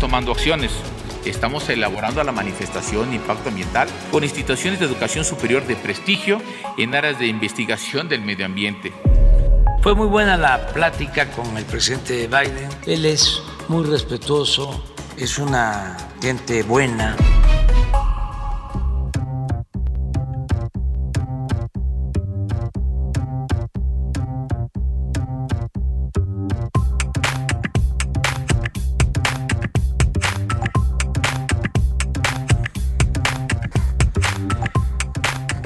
Tomando acciones. Estamos elaborando la manifestación impacto ambiental con instituciones de educación superior de prestigio en áreas de investigación del medio ambiente. Fue muy buena la plática con el presidente Biden. Él es muy respetuoso, es una gente buena.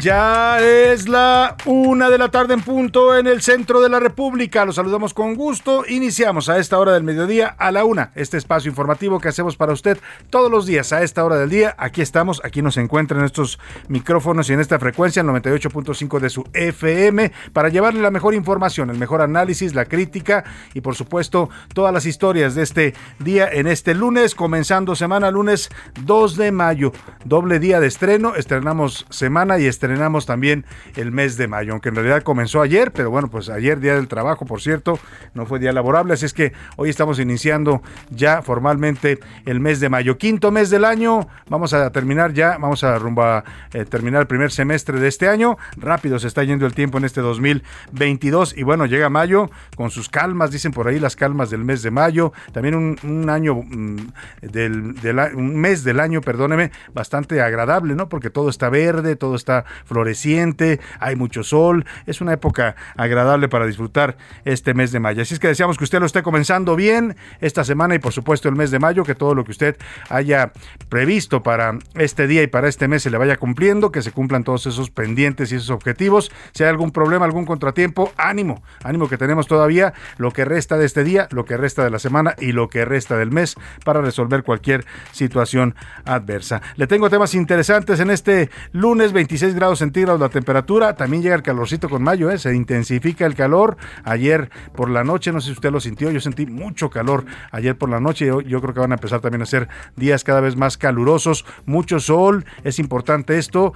Ya es la una de la tarde en punto en el centro de la República. Los saludamos con gusto. Iniciamos a esta hora del mediodía a la una este espacio informativo que hacemos para usted todos los días a esta hora del día. Aquí estamos, aquí nos encuentran en estos micrófonos y en esta frecuencia, el 98.5 de su FM, para llevarle la mejor información, el mejor análisis, la crítica y por supuesto todas las historias de este día en este lunes, comenzando semana lunes 2 de mayo. Doble día de estreno, estrenamos semana y estrenamos estrenamos también el mes de mayo, aunque en realidad comenzó ayer, pero bueno, pues ayer día del trabajo, por cierto, no fue día laborable, así es que hoy estamos iniciando ya formalmente el mes de mayo, quinto mes del año, vamos a terminar ya, vamos a rumbo a eh, terminar el primer semestre de este año, rápido se está yendo el tiempo en este 2022 y bueno, llega mayo con sus calmas, dicen por ahí las calmas del mes de mayo, también un, año mm, del, del, un mes del año, perdóneme, bastante agradable, ¿no? Porque todo está verde, todo está floreciente, hay mucho sol, es una época agradable para disfrutar este mes de mayo. Así es que deseamos que usted lo esté comenzando bien esta semana y por supuesto el mes de mayo, que todo lo que usted haya previsto para este día y para este mes se le vaya cumpliendo, que se cumplan todos esos pendientes y esos objetivos. Si hay algún problema, algún contratiempo, ánimo, ánimo que tenemos todavía lo que resta de este día, lo que resta de la semana y lo que resta del mes para resolver cualquier situación adversa. Le tengo temas interesantes en este lunes 26 grados centígrados la temperatura, también llega el calorcito con mayo, ¿eh? se intensifica el calor. Ayer por la noche, no sé si usted lo sintió, yo sentí mucho calor ayer por la noche, yo, yo creo que van a empezar también a ser días cada vez más calurosos, mucho sol, es importante esto,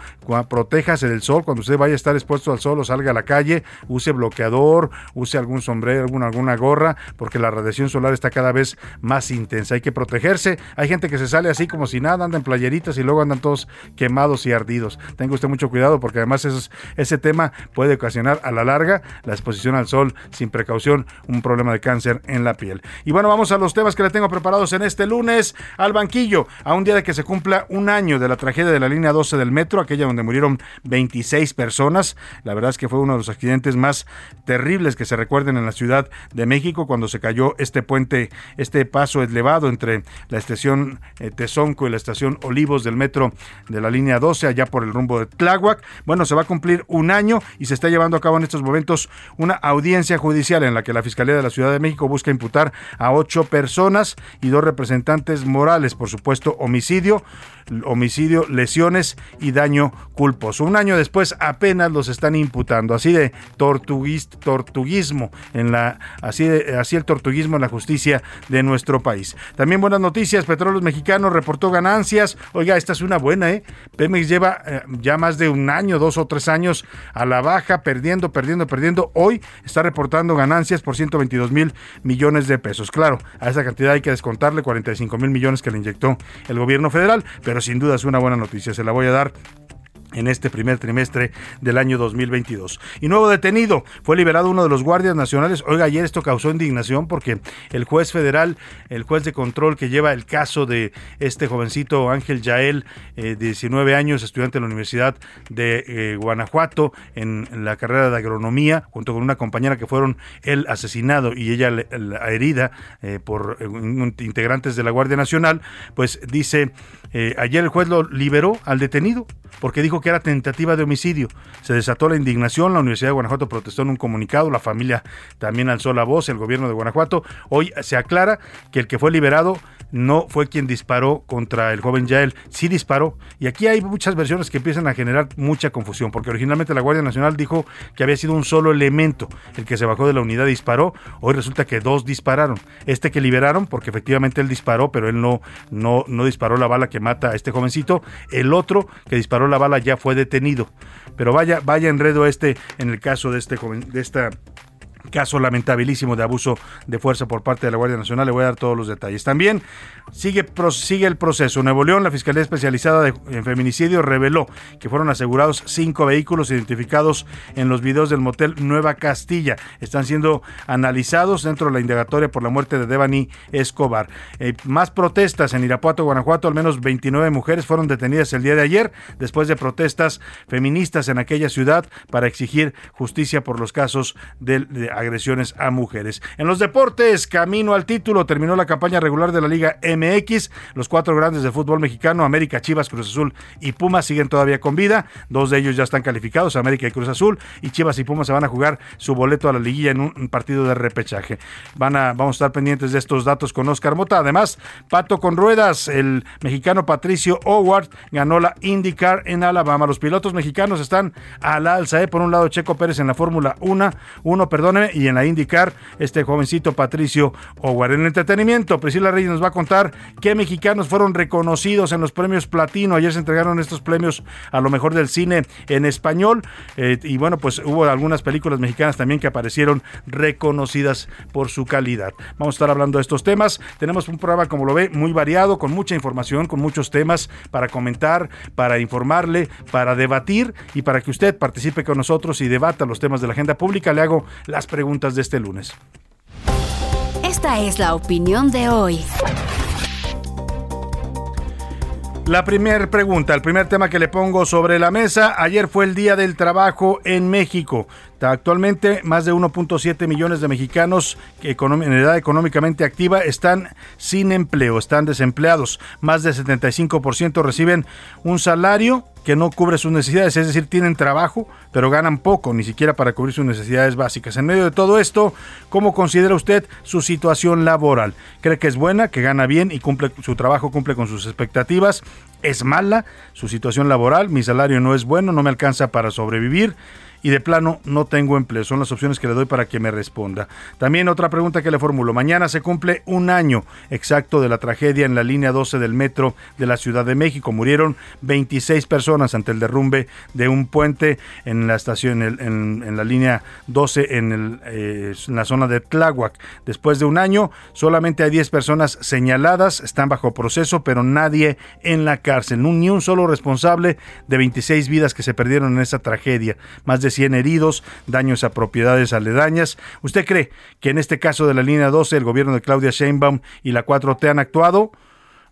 protéjase del sol, cuando usted vaya a estar expuesto al sol o salga a la calle, use bloqueador, use algún sombrero, alguna, alguna gorra, porque la radiación solar está cada vez más intensa, hay que protegerse, hay gente que se sale así como si nada, anda en playeritas y luego andan todos quemados y ardidos, tenga usted mucho cuidado porque además es, ese tema puede ocasionar a la larga la exposición al sol sin precaución, un problema de cáncer en la piel. Y bueno, vamos a los temas que le tengo preparados en este lunes al banquillo, a un día de que se cumpla un año de la tragedia de la línea 12 del metro, aquella donde murieron 26 personas. La verdad es que fue uno de los accidentes más terribles que se recuerden en la Ciudad de México cuando se cayó este puente, este paso elevado entre la estación eh, Tezonco y la estación Olivos del metro de la línea 12, allá por el rumbo de Tláhuac Bueno, se va a cumplir un año y se está llevando a cabo en estos momentos una audiencia judicial en la que la Fiscalía de la Ciudad de México busca imputar a ocho personas y dos representantes morales, por supuesto, homicidio, homicidio, lesiones y daño culposo. Un año después apenas los están imputando, así de tortuguismo en la así de, así el tortuguismo en la justicia de nuestro país. También buenas noticias, Petróleos Mexicanos reportó ganancias. Oiga, esta es una buena, ¿eh? Pemex lleva eh, ya más de un año, dos o tres años a la baja, perdiendo, perdiendo, perdiendo. Hoy está reportando ganancias por 122 mil millones de pesos. Claro, a esa cantidad hay que descontarle 45 mil millones que le inyectó el gobierno federal, pero sin duda es una buena noticia. Se la voy a dar en este primer trimestre del año 2022. Y nuevo detenido, fue liberado uno de los guardias nacionales. Oiga, ayer esto causó indignación porque el juez federal, el juez de control que lleva el caso de este jovencito Ángel Yael, eh, 19 años, estudiante de la Universidad de eh, Guanajuato, en, la carrera de agronomía, junto con una compañera que fueron él asesinado y ella la herida eh, por eh, integrantes de la Guardia Nacional, pues dice, ayer el juez lo liberó al detenido porque dijo que era tentativa de homicidio. Se desató la indignación, la Universidad de Guanajuato protestó en un comunicado, la familia también alzó la voz, el gobierno de Guanajuato. Hoy se aclara que el que fue liberado no fue quien disparó contra el joven Yael, sí disparó. Y aquí hay muchas versiones que empiezan a generar mucha confusión, porque originalmente la Guardia Nacional dijo que había sido un solo elemento el que se bajó de la unidad y disparó. Hoy resulta que dos dispararon. Este que liberaron, porque efectivamente él disparó, pero él no, no, no disparó la bala que mata a este jovencito. El otro que disparó la bala ya fue detenido. Pero vaya, vaya enredo este en el caso de este de esta caso lamentabilísimo de abuso de fuerza por parte de la Guardia Nacional. Le voy a dar todos los detalles. También sigue, sigue el proceso. Nuevo León, la Fiscalía Especializada en Feminicidio reveló que fueron asegurados cinco vehículos identificados en los videos del motel Nueva Castilla. Están siendo analizados dentro de la indagatoria por la muerte de Devani Escobar. Eh, más protestas en Irapuato, Guanajuato. Al menos 29 mujeres fueron detenidas el día de ayer después de protestas feministas en aquella ciudad para exigir justicia por los casos de, de agresiones a mujeres. En los deportes, camino al título, terminó la campaña regular de la Liga MX. Los cuatro grandes de fútbol mexicano, América, Chivas, Cruz Azul y Pumas, siguen todavía con vida. Dos de ellos ya están calificados, América y Cruz Azul, y Chivas y Pumas se van a jugar su boleto a la liguilla en un partido de repechaje. Van a, vamos a estar pendientes de estos datos con Oscar Mota. Además, Pato con ruedas, el mexicano Patricio Howard ganó la IndyCar en Alabama. Los pilotos mexicanos están al alza, ¿eh? por un lado Checo Pérez en la Fórmula 1, 1, perdóneme, y en la indicar este jovencito Patricio Howard. En entretenimiento, Priscila Reyes nos va a contar qué mexicanos fueron reconocidos en los premios Platino. Ayer se entregaron estos premios a lo mejor del cine en español eh, y bueno, pues hubo algunas películas mexicanas también que aparecieron reconocidas por su calidad. Vamos a estar hablando de estos temas. Tenemos un programa, como lo ve, muy variado, con mucha información, con muchos temas para comentar, para informarle, para debatir y para que usted participe con nosotros y debata los temas de la agenda pública. Le hago las preguntas preguntas de este lunes. Esta es la opinión de hoy. La primera pregunta, el primer tema que le pongo sobre la mesa, ayer fue el Día del Trabajo en México. Actualmente, más de 1.7 millones de mexicanos en edad económicamente activa están sin empleo, están desempleados. Más del 75% reciben un salario que no cubre sus necesidades, es decir, tienen trabajo, pero ganan poco, ni siquiera para cubrir sus necesidades básicas. En medio de todo esto, ¿cómo considera usted su situación laboral? ¿Cree que es buena, que gana bien y cumple su trabajo cumple con sus expectativas? ¿Es mala su situación laboral? Mi salario no es bueno, no me alcanza para sobrevivir y de plano no tengo empleo. Son las opciones que le doy para que me responda. También otra pregunta que le formulo. Mañana se cumple un año exacto de la tragedia en la línea 12 del metro de la Ciudad de México. Murieron 26 personas ante el derrumbe de un puente en la estación, en, la línea 12 en, eh, en la zona de Tláhuac. Después de un año, solamente hay 10 personas señaladas, están bajo proceso, pero nadie en la cárcel. Ni un solo responsable de 26 vidas que se perdieron en esa tragedia. Más 100 heridos, daños a propiedades aledañas. ¿Usted cree que en este caso de la línea 12 el gobierno de Claudia Sheinbaum y la 4T han actuado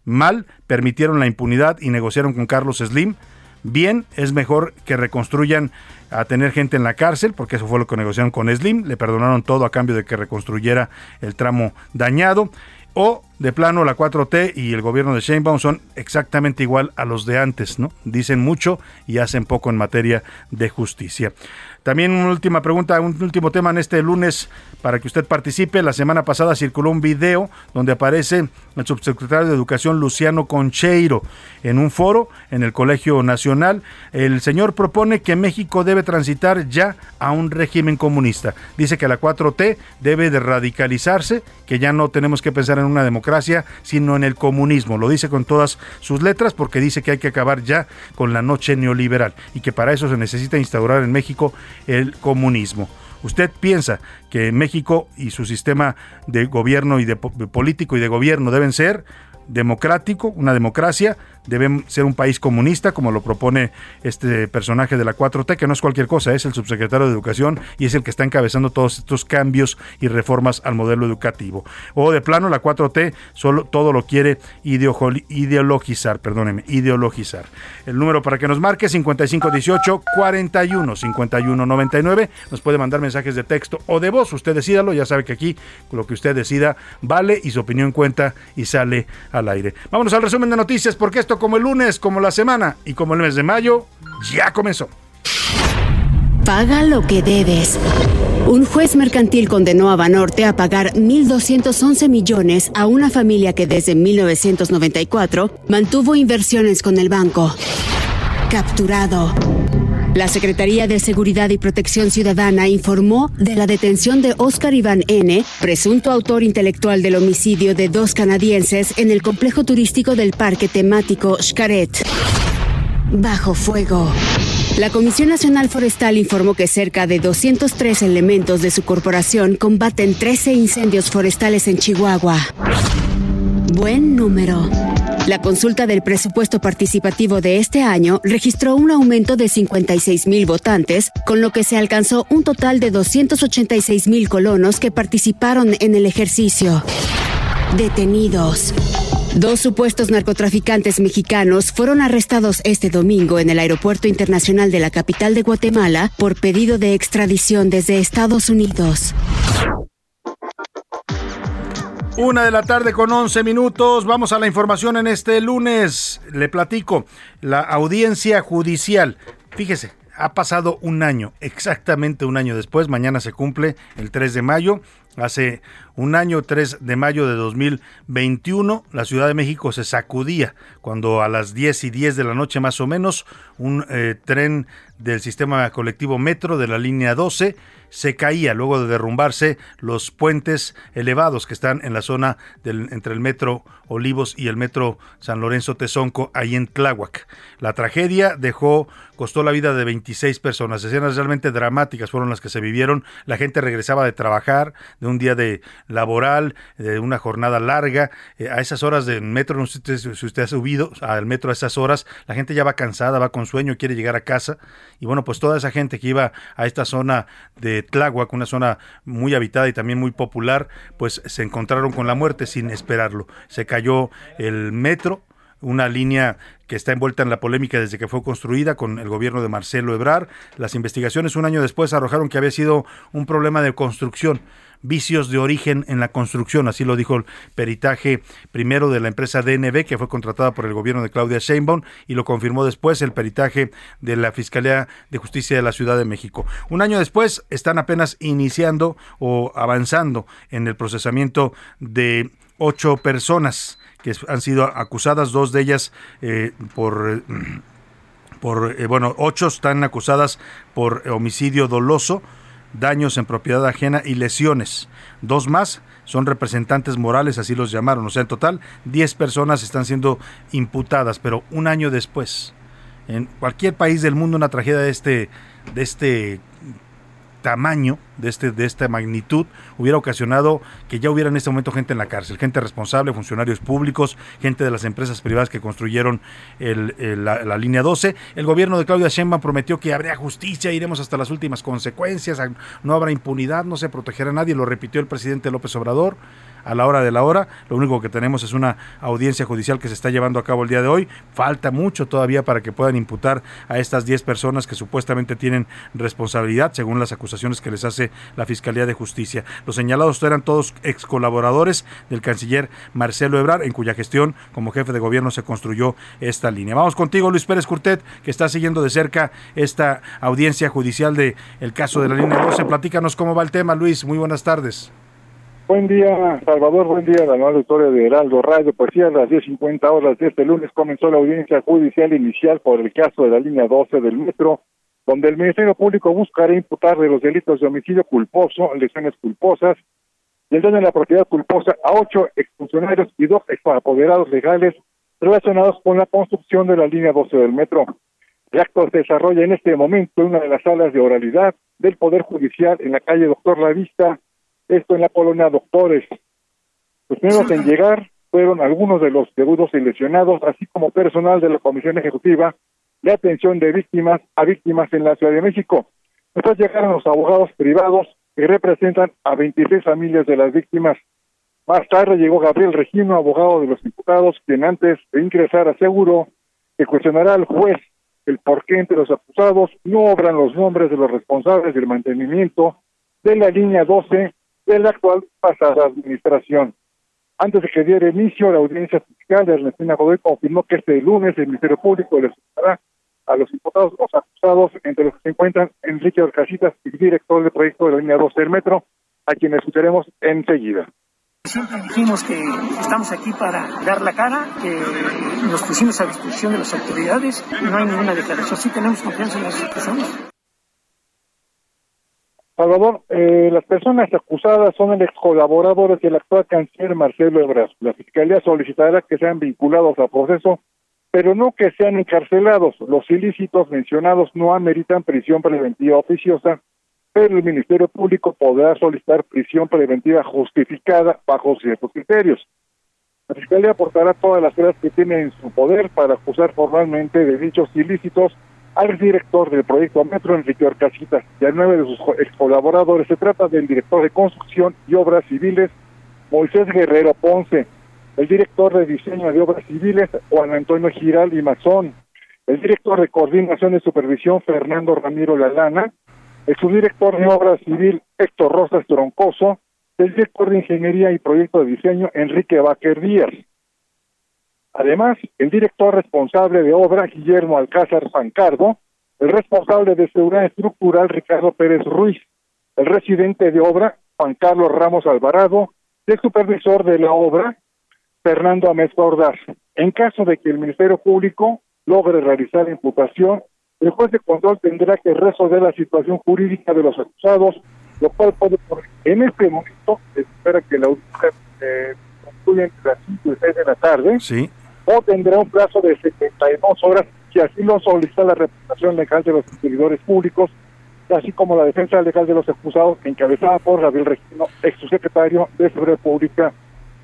mal, permitieron la impunidad y negociaron con Carlos Slim? Bien, es mejor que reconstruyan a tener gente en la cárcel, porque eso fue lo que negociaron con Slim, le perdonaron todo a cambio de que reconstruyera el tramo dañado, o de plano la 4T y el gobierno de Sheinbaum son exactamente igual a los de antes, ¿no? Dicen mucho y hacen poco en materia de justicia. También una última pregunta, un último tema en este lunes para que usted participe. La semana pasada circuló un video donde aparece el subsecretario de Educación Luciano Concheiro en un foro en el Colegio Nacional. El señor propone que México debe transitar ya a un régimen comunista. Dice que la 4T debe de radicalizarse, que ya no tenemos que pensar en una democracia, sino en el comunismo. Lo dice con todas sus letras porque dice que hay que acabar ya con la noche neoliberal y que para eso se necesita instaurar en México el comunismo. ¿Usted piensa que México y su sistema de gobierno y de, político y de gobierno deben ser democrático, una democracia, debe ser un país comunista, como lo propone este personaje de la 4T, que no es cualquier cosa, es el subsecretario de Educación y es el que está encabezando todos estos cambios y reformas al modelo educativo. O de plano, la 4T solo todo lo quiere ideologizar, perdóneme, ideologizar. El número para que nos marque 5518 41 51 99. Nos puede mandar mensajes de texto o de voz. Usted decídalo, ya sabe que aquí lo que usted decida vale y su opinión cuenta y sale al aire. Vámonos al resumen de noticias porque esto como el lunes, como la semana y como el mes de mayo ya comenzó. Paga lo que debes. Un juez mercantil condenó a Banorte a pagar 1.211 millones a una familia que desde 1994 mantuvo inversiones con el banco. Capturado. La Secretaría de Seguridad y Protección Ciudadana informó de la detención de Oscar Iván N., presunto autor intelectual del homicidio de dos canadienses en el complejo turístico del parque temático Xcaret. Bajo fuego. La Comisión Nacional Forestal informó que cerca de 203 elementos de su corporación combaten 13 incendios forestales en Chihuahua. Buen número. La consulta del presupuesto participativo de este año registró un aumento de 56 mil votantes, con lo que se alcanzó un total de 286 mil colonos que participaron en el ejercicio. Detenidos. Dos supuestos narcotraficantes mexicanos fueron arrestados este domingo en el Aeropuerto Internacional de la capital de Guatemala por pedido de extradición desde Estados Unidos. Una de la tarde con 11 minutos. Vamos a la información en este lunes. Le platico. La audiencia judicial. Fíjese, ha pasado un año, exactamente un año después. Mañana se cumple el 3 de mayo. Hace un año, 3 de mayo de 2021, la Ciudad de México se sacudía cuando a las 10 y 10 de la noche más o menos un eh, tren del sistema colectivo Metro de la línea 12 se caía luego de derrumbarse los puentes elevados que están en la zona del, entre el metro Olivos y el metro San Lorenzo Tezonco, ahí en Tláhuac. La tragedia dejó, costó la vida de 26 personas. Escenas realmente dramáticas fueron las que se vivieron. La gente regresaba de trabajar, de un día de laboral, de una jornada larga. Eh, a esas horas del metro, no sé si usted ha subido al metro a esas horas, la gente ya va cansada, va con sueño, quiere llegar a casa. Y bueno, pues toda esa gente que iba a esta zona de Tláhuac, una zona muy habitada y también muy popular, pues se encontraron con la muerte sin esperarlo. Se cayó el metro, una línea que está envuelta en la polémica desde que fue construida con el gobierno de Marcelo Ebrar. Las investigaciones un año después arrojaron que había sido un problema de construcción vicios de origen en la construcción, así lo dijo el peritaje primero de la empresa DNB, que fue contratada por el gobierno de Claudia Sheinbaum, y lo confirmó después el peritaje de la Fiscalía de Justicia de la Ciudad de México. Un año después están apenas iniciando o avanzando en el procesamiento de ocho personas que han sido acusadas, dos de ellas eh, por... por eh, bueno, ocho están acusadas por homicidio doloso, daños en propiedad ajena y lesiones. Dos más son representantes morales, así los llamaron. O sea, en total, 10 personas están siendo imputadas, pero un año después. En cualquier país del mundo una tragedia de este, de este tamaño, de, este, de esta magnitud, hubiera ocasionado que ya hubiera en este momento gente en la cárcel, gente responsable, funcionarios públicos, gente de las empresas privadas que construyeron la, línea 12. El gobierno de Claudia Sheinbaum prometió que habría justicia, iremos hasta las últimas consecuencias, no habrá impunidad, no se protegerá a nadie, lo repitió el presidente López Obrador a la hora de la hora. Lo único que tenemos es una audiencia judicial que se está llevando a cabo el día de hoy. Falta mucho todavía para que puedan imputar a estas 10 personas que supuestamente tienen responsabilidad, según las acusaciones que les hace la Fiscalía de Justicia. Los señalados eran todos ex colaboradores del canciller Marcelo Ebrard, en cuya gestión como jefe de gobierno se construyó esta línea. Vamos contigo, Luis Pérez Curtet, que está siguiendo de cerca esta audiencia judicial del el caso de la línea 12. Platícanos cómo va el tema, Luis. Muy buenas tardes. Buen día, Salvador. Buen día, la nueva auditoria de Heraldo Radio. Pues sí, a las 10.50 horas de este lunes comenzó la audiencia judicial inicial por el caso de la línea 12 del metro, donde el Ministerio Público buscará imputar de los delitos de homicidio culposo, lesiones culposas y el daño de la propiedad culposa a ocho exfuncionarios y dos exapoderados legales relacionados con la construcción de la línea 12 del metro. El acto se desarrolla en este momento en una de las salas de oralidad del Poder Judicial en la calle Doctor La Vista, esto en la colonia Doctores. Los primeros en llegar fueron algunos de los deudos y lesionados, así como personal de la Comisión Ejecutiva de Atención de Víctimas a Víctimas en la Ciudad de México. Después llegaron los abogados privados que representan a 26 familias de las víctimas. Más tarde llegó Gabriel Regino, abogado de los imputados, quien antes de ingresar aseguró que cuestionará al juez el por qué entre los acusados no obran los nombres de los responsables del mantenimiento de la línea 12 de la actual pasada administración. Antes de que diera inicio la audiencia fiscal, Ernestina Godoy confirmó que este lunes el Ministerio Público les dará a los imputados los acusados, entre los que se encuentran Enrique Orcasitas, director del proyecto de la línea 12 del metro, a quienes escucharemos enseguida. Siempre dijimos que estamos aquí para dar la cara, que nos pusimos a disposición de las autoridades, no hay ninguna declaración, sí tenemos confianza en las personas. Salvador, eh, las personas acusadas son el ex colaboradores del actual canciller Marcelo Ebrard. La Fiscalía solicitará que sean vinculados al proceso, pero no que sean encarcelados. Los ilícitos mencionados no ameritan prisión preventiva oficiosa, pero el Ministerio Público podrá solicitar prisión preventiva justificada bajo ciertos criterios. La Fiscalía aportará todas las pruebas que tiene en su poder para acusar formalmente de dichos ilícitos al director del proyecto Metro, Enrique Orcasitas, y a nueve de sus ex colaboradores. Se trata del director de construcción y obras civiles, Moisés Guerrero Ponce, el director de diseño de obras civiles, Juan Antonio Giral y Mazón, el director de coordinación y supervisión, Fernando Ramiro Lalana, el subdirector de obras civil, Héctor Rosas Troncoso, el director de ingeniería y proyecto de diseño, Enrique Baquer Díaz. Además, el director responsable de obra, Guillermo Alcázar Sancardo, el responsable de seguridad estructural, Ricardo Pérez Ruiz, el residente de obra, Juan Carlos Ramos Alvarado, y el supervisor de la obra, Fernando Amezcua Ordaz. En caso de que el Ministerio Público logre realizar la imputación, el juez de control tendrá que resolver la situación jurídica de los acusados, lo cual puede, en este momento, espera que la audiencia eh, concluya entre las 5 y 6 de la tarde. Sí o tendrá un plazo de 72 horas si así lo solicita la representación legal de los servidores públicos, así como la defensa legal de los acusados, encabezada por Gabriel Regino, ex subsecretario de Seguridad Pública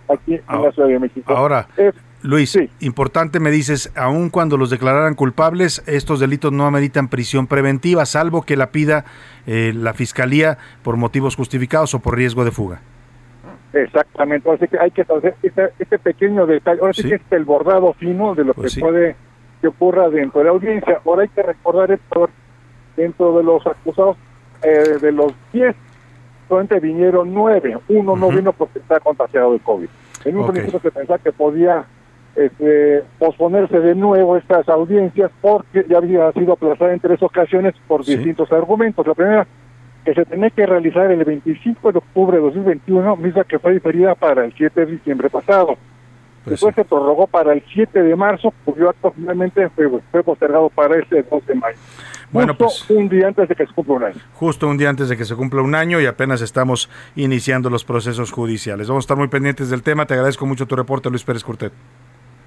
aquí en la Ciudad de México. Ahora, Luis, importante me dices, aun cuando los declararan culpables, estos delitos no ameritan prisión preventiva, salvo que la pida eh, la Fiscalía por motivos justificados o por riesgo de fuga. Exactamente, así que hay que hacer este, este, pequeño detalle, ahora sí. que es el bordado fino de lo pues que puede que ocurra dentro de la audiencia. Ahora hay que recordar esto, dentro de los acusados, eh, de los 10, solamente vinieron 9, uno no vino porque está contagiado de COVID. En un principio se pensaba que podía este, posponerse de nuevo estas audiencias porque ya había sido aplazada en tres ocasiones por distintos argumentos. La primera, que se tenía que realizar el 25 de octubre de 2021, misma que fue diferida para el 7 de diciembre pasado. Pues Después se prorrogó para el 7 de marzo, cuyo acto finalmente fue, fue postergado para ese 2 de mayo. Bueno, justo pues, un día antes de que se cumpla un año. Justo un día antes de que se cumpla un año y apenas estamos iniciando los procesos judiciales. Vamos a estar muy pendientes del tema. Te agradezco mucho tu reporte, Luis Pérez Curtet.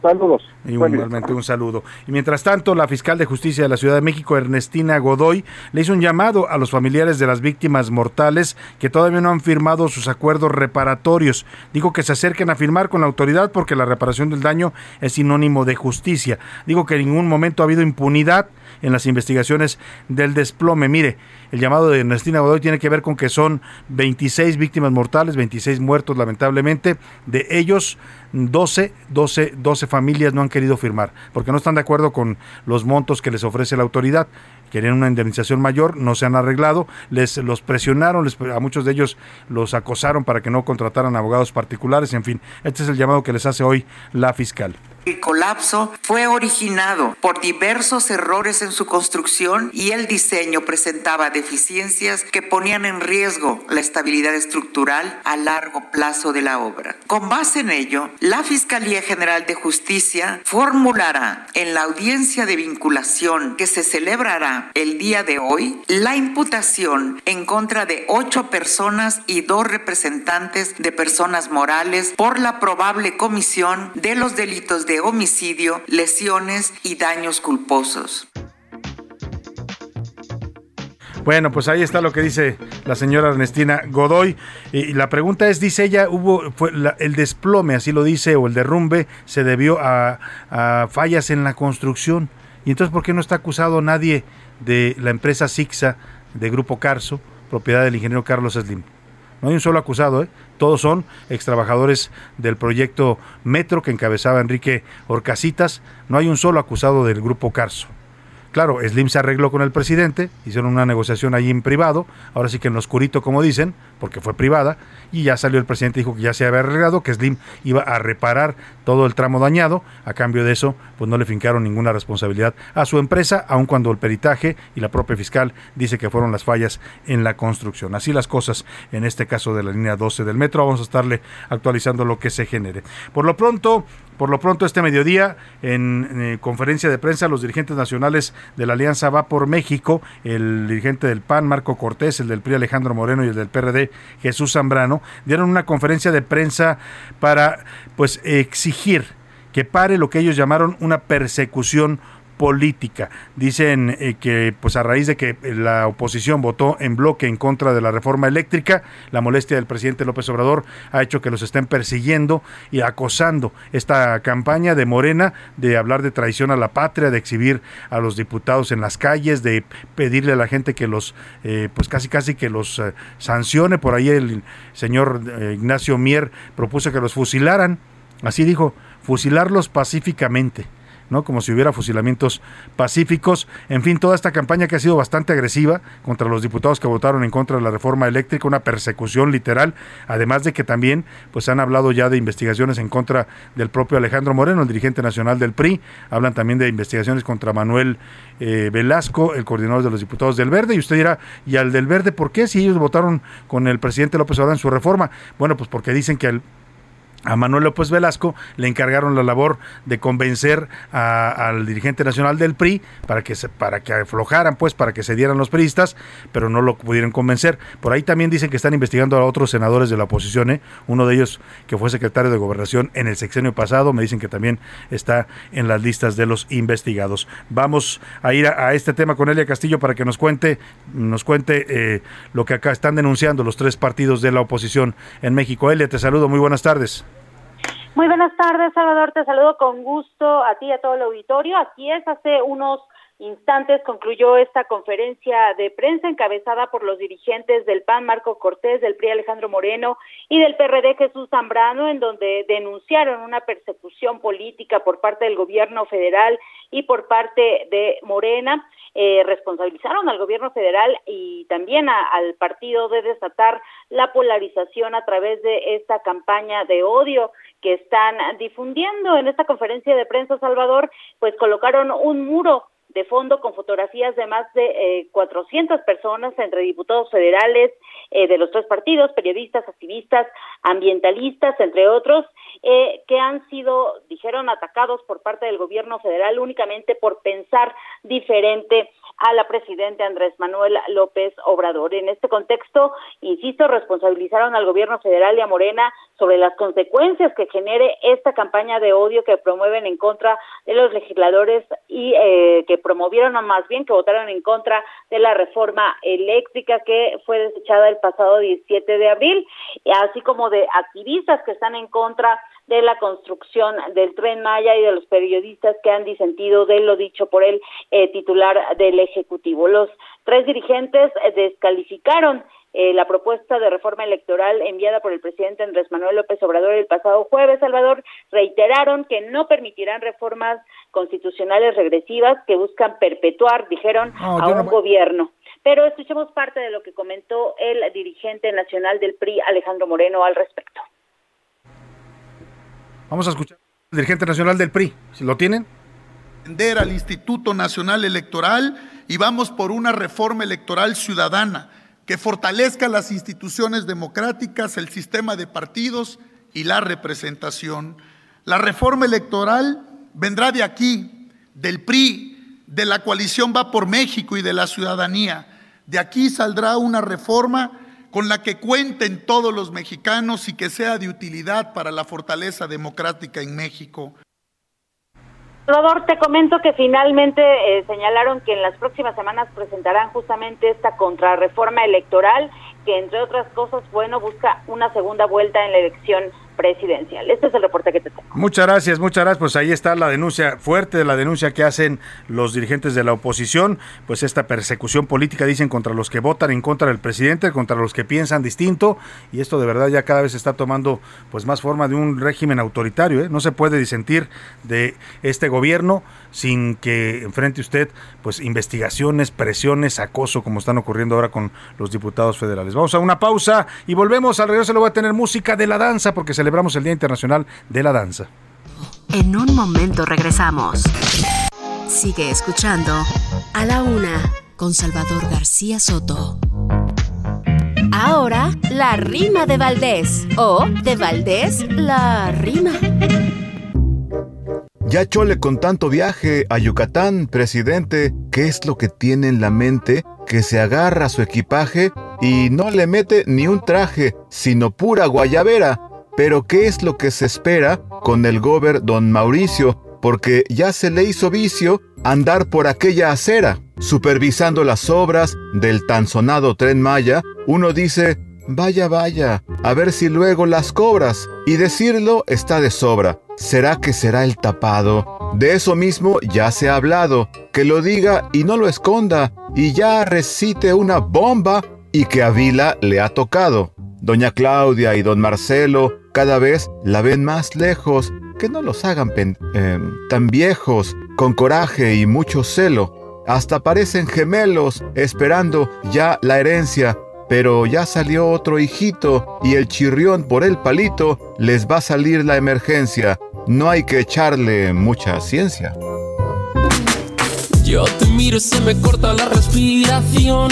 Saludos. Igualmente un saludo. Y mientras tanto, la fiscal de justicia de la Ciudad de México, Ernestina Godoy, le hizo un llamado a los familiares de las víctimas mortales que todavía no han firmado sus acuerdos reparatorios. Digo que se acerquen a firmar con la autoridad porque la reparación del daño es sinónimo de justicia. Digo que en ningún momento ha habido impunidad en las investigaciones del desplome. Mire, el llamado de Ernestina Godoy tiene que ver con que son 26 víctimas mortales, 26 muertos lamentablemente, de ellos 12, 12, 12 familias no han querido firmar, porque no están de acuerdo con los montos que les ofrece la autoridad. Querían una indemnización mayor, no se han arreglado, les los presionaron, a muchos de ellos los acosaron para que no contrataran abogados particulares, en fin, este es el llamado que les hace hoy la fiscal. El colapso fue originado por diversos errores en su construcción y el diseño presentaba deficiencias que ponían en riesgo la estabilidad estructural a largo plazo de la obra. Con base en ello, la Fiscalía General de Justicia formulará en la audiencia de vinculación que se celebrará el día de hoy la imputación en contra de ocho personas y dos representantes de personas morales por la probable comisión de los delitos de homicidio, lesiones y daños culposos. Bueno, pues ahí está lo que dice la señora Ernestina Godoy. Y la pregunta es, dice ella, hubo el desplome, así lo dice, o el derrumbe, se debió a, fallas en la construcción. Y entonces, ¿por qué no está acusado nadie de la empresa Sixa de Grupo Carso, propiedad del ingeniero Carlos Slim? No hay un solo acusado, ¿eh? todos son ex trabajadores del proyecto Metro que encabezaba Enrique Orcasitas. No hay un solo acusado del grupo Carso. Claro, Slim se arregló con el presidente, hicieron una negociación allí en privado, ahora sí que en lo oscurito como dicen, porque fue privada, y ya salió el presidente dijo que ya se había arreglado, que Slim iba a reparar todo el tramo dañado, a cambio de eso, pues no le fincaron ninguna responsabilidad a su empresa, aun cuando el peritaje y la propia fiscal dice que fueron las fallas en la construcción. Así las cosas en este caso de la línea 12 del metro, vamos a estarle actualizando lo que se genere. Por lo pronto, por lo pronto, este mediodía, en, eh, conferencia de prensa, los dirigentes nacionales de la Alianza Va por México, el dirigente del PAN, Marco Cortés, el del PRI, Alejandro Moreno, y el del PRD, Jesús Zambrano, dieron una conferencia de prensa para pues exigir que pare lo que ellos llamaron una persecución política. Dicen eh, que pues a raíz de que la oposición votó en bloque en contra de la reforma eléctrica, la molestia del presidente López Obrador ha hecho que los estén persiguiendo y acosando esta campaña de Morena de hablar de traición a la patria, de exhibir a los diputados en las calles, de pedirle a la gente que los eh, pues casi casi que los eh, sancione. Por ahí el señor Ignacio Mier propuso que los fusilaran, así dijo, fusilarlos pacíficamente. ¿No? Como si hubiera fusilamientos pacíficos. En fin, toda esta campaña que ha sido bastante agresiva contra los diputados que votaron en contra de la reforma eléctrica, una persecución literal, además de que también pues han hablado ya de investigaciones en contra del propio Alejandro Moreno, el dirigente nacional del PRI, hablan también de investigaciones contra Manuel eh, Velasco, el coordinador de los diputados del Verde, y usted dirá, ¿y al del Verde por qué si ellos votaron con el presidente López Obrador en su reforma? Bueno, pues porque dicen que el a Manuel López Velasco le encargaron la labor de convencer al dirigente nacional del PRI para que se, para que aflojaran, pues, para que se dieran los priistas, pero no lo pudieron convencer. Por ahí también dicen que están investigando a otros senadores de la oposición, ¿eh? uno de ellos que fue secretario de gobernación en el sexenio pasado, me dicen que también está en las listas de los investigados. Vamos a ir a, este tema con Elia Castillo para que nos cuente, nos cuente eh, lo que acá están denunciando los tres partidos de la oposición en México. Elia, te saludo, muy buenas tardes. Muy buenas tardes, Salvador. Te saludo con gusto a ti y a todo el auditorio. Así es, hace unos instantes concluyó esta conferencia de prensa encabezada por los dirigentes del PAN Marco Cortés, del PRI Alejandro Moreno y del PRD Jesús Zambrano, en donde denunciaron una persecución política por parte del gobierno federal y por parte de Morena. Eh, responsabilizaron al gobierno federal y también al partido de desatar la polarización a través de esta campaña de odio que están difundiendo. En esta conferencia de prensa Salvador, pues colocaron un muro de fondo con fotografías de más de eh, 400 personas entre diputados federales eh, de los tres partidos, periodistas, activistas, ambientalistas, entre otros, eh, que han sido, dijeron, atacados por parte del gobierno federal únicamente por pensar diferente a la presidenta Andrés Manuel López Obrador. En este contexto, insisto, responsabilizaron al gobierno federal y a Morena sobre las consecuencias que genere esta campaña de odio que promueven en contra de los legisladores y eh, que promovieron, o más bien que votaron en contra de la reforma eléctrica que fue desechada el pasado 17 de abril, así como de activistas que están en contra de la construcción del tren Maya y de los periodistas que han disentido de lo dicho por el eh, titular del Ejecutivo. Los tres dirigentes eh, descalificaron eh, la propuesta de reforma electoral enviada por el presidente Andrés Manuel López Obrador el pasado jueves, Salvador, reiteraron que no permitirán reformas constitucionales regresivas que buscan perpetuar, dijeron, a un gobierno. Pero escuchemos parte de lo que comentó el dirigente nacional del PRI, Alejandro Moreno, al respecto. Vamos a escuchar al dirigente nacional del PRI. si ¿Lo tienen? al Instituto Nacional Electoral y vamos por una reforma electoral ciudadana que fortalezca las instituciones democráticas, el sistema de partidos y la representación. La reforma electoral vendrá de aquí, del PRI, de la coalición Va por México y de la ciudadanía. De aquí saldrá una reforma con la que cuenten todos los mexicanos y que sea de utilidad para la fortaleza democrática en México. Salvador, te comento que finalmente eh, señalaron que en las próximas semanas presentarán justamente esta contrarreforma electoral que, entre otras cosas, bueno, busca una segunda vuelta en la elección presidencial. Este es el reporte que te tengo. Muchas gracias, muchas gracias. Pues ahí está la denuncia fuerte, la denuncia que hacen los dirigentes de la oposición, pues esta persecución política, dicen, contra los que votan en contra del presidente, contra los que piensan distinto, y esto de verdad ya cada vez está tomando pues más forma de un régimen autoritario. ¿eh? No se puede disentir de este gobierno sin que enfrente usted pues investigaciones, presiones, acoso, como están ocurriendo ahora con los diputados federales. Vamos a una pausa y volvemos. Al regreso lo voy a tener música de la danza porque se celebramos el Día Internacional de la Danza. En un momento regresamos. Sigue escuchando A la Una con Salvador García Soto. Ahora, la rima de Valdés. O de Valdés, la rima. Ya chole con tanto viaje a Yucatán, presidente, ¿qué es lo que tiene en la mente? Que se agarra su equipaje y no le mete ni un traje, sino pura guayabera. Pero ¿qué es lo que se espera con el gober don Mauricio? Porque ya se le hizo vicio andar por aquella acera, supervisando las obras del tan sonado tren Maya, uno dice, vaya, vaya, a ver si luego las cobras, y decirlo está de sobra. ¿Será que será el tapado? De eso mismo ya se ha hablado, que lo diga y no lo esconda, y ya recite una bomba y que a Vila le ha tocado. Doña Claudia y don Marcelo cada vez la ven más lejos, que no los hagan em, tan viejos, con coraje y mucho celo. Hasta parecen gemelos, esperando ya la herencia, pero ya salió otro hijito y el chirrión por el palito les va a salir la emergencia. No hay que echarle mucha ciencia. Yo te miro y se me corta la respiración.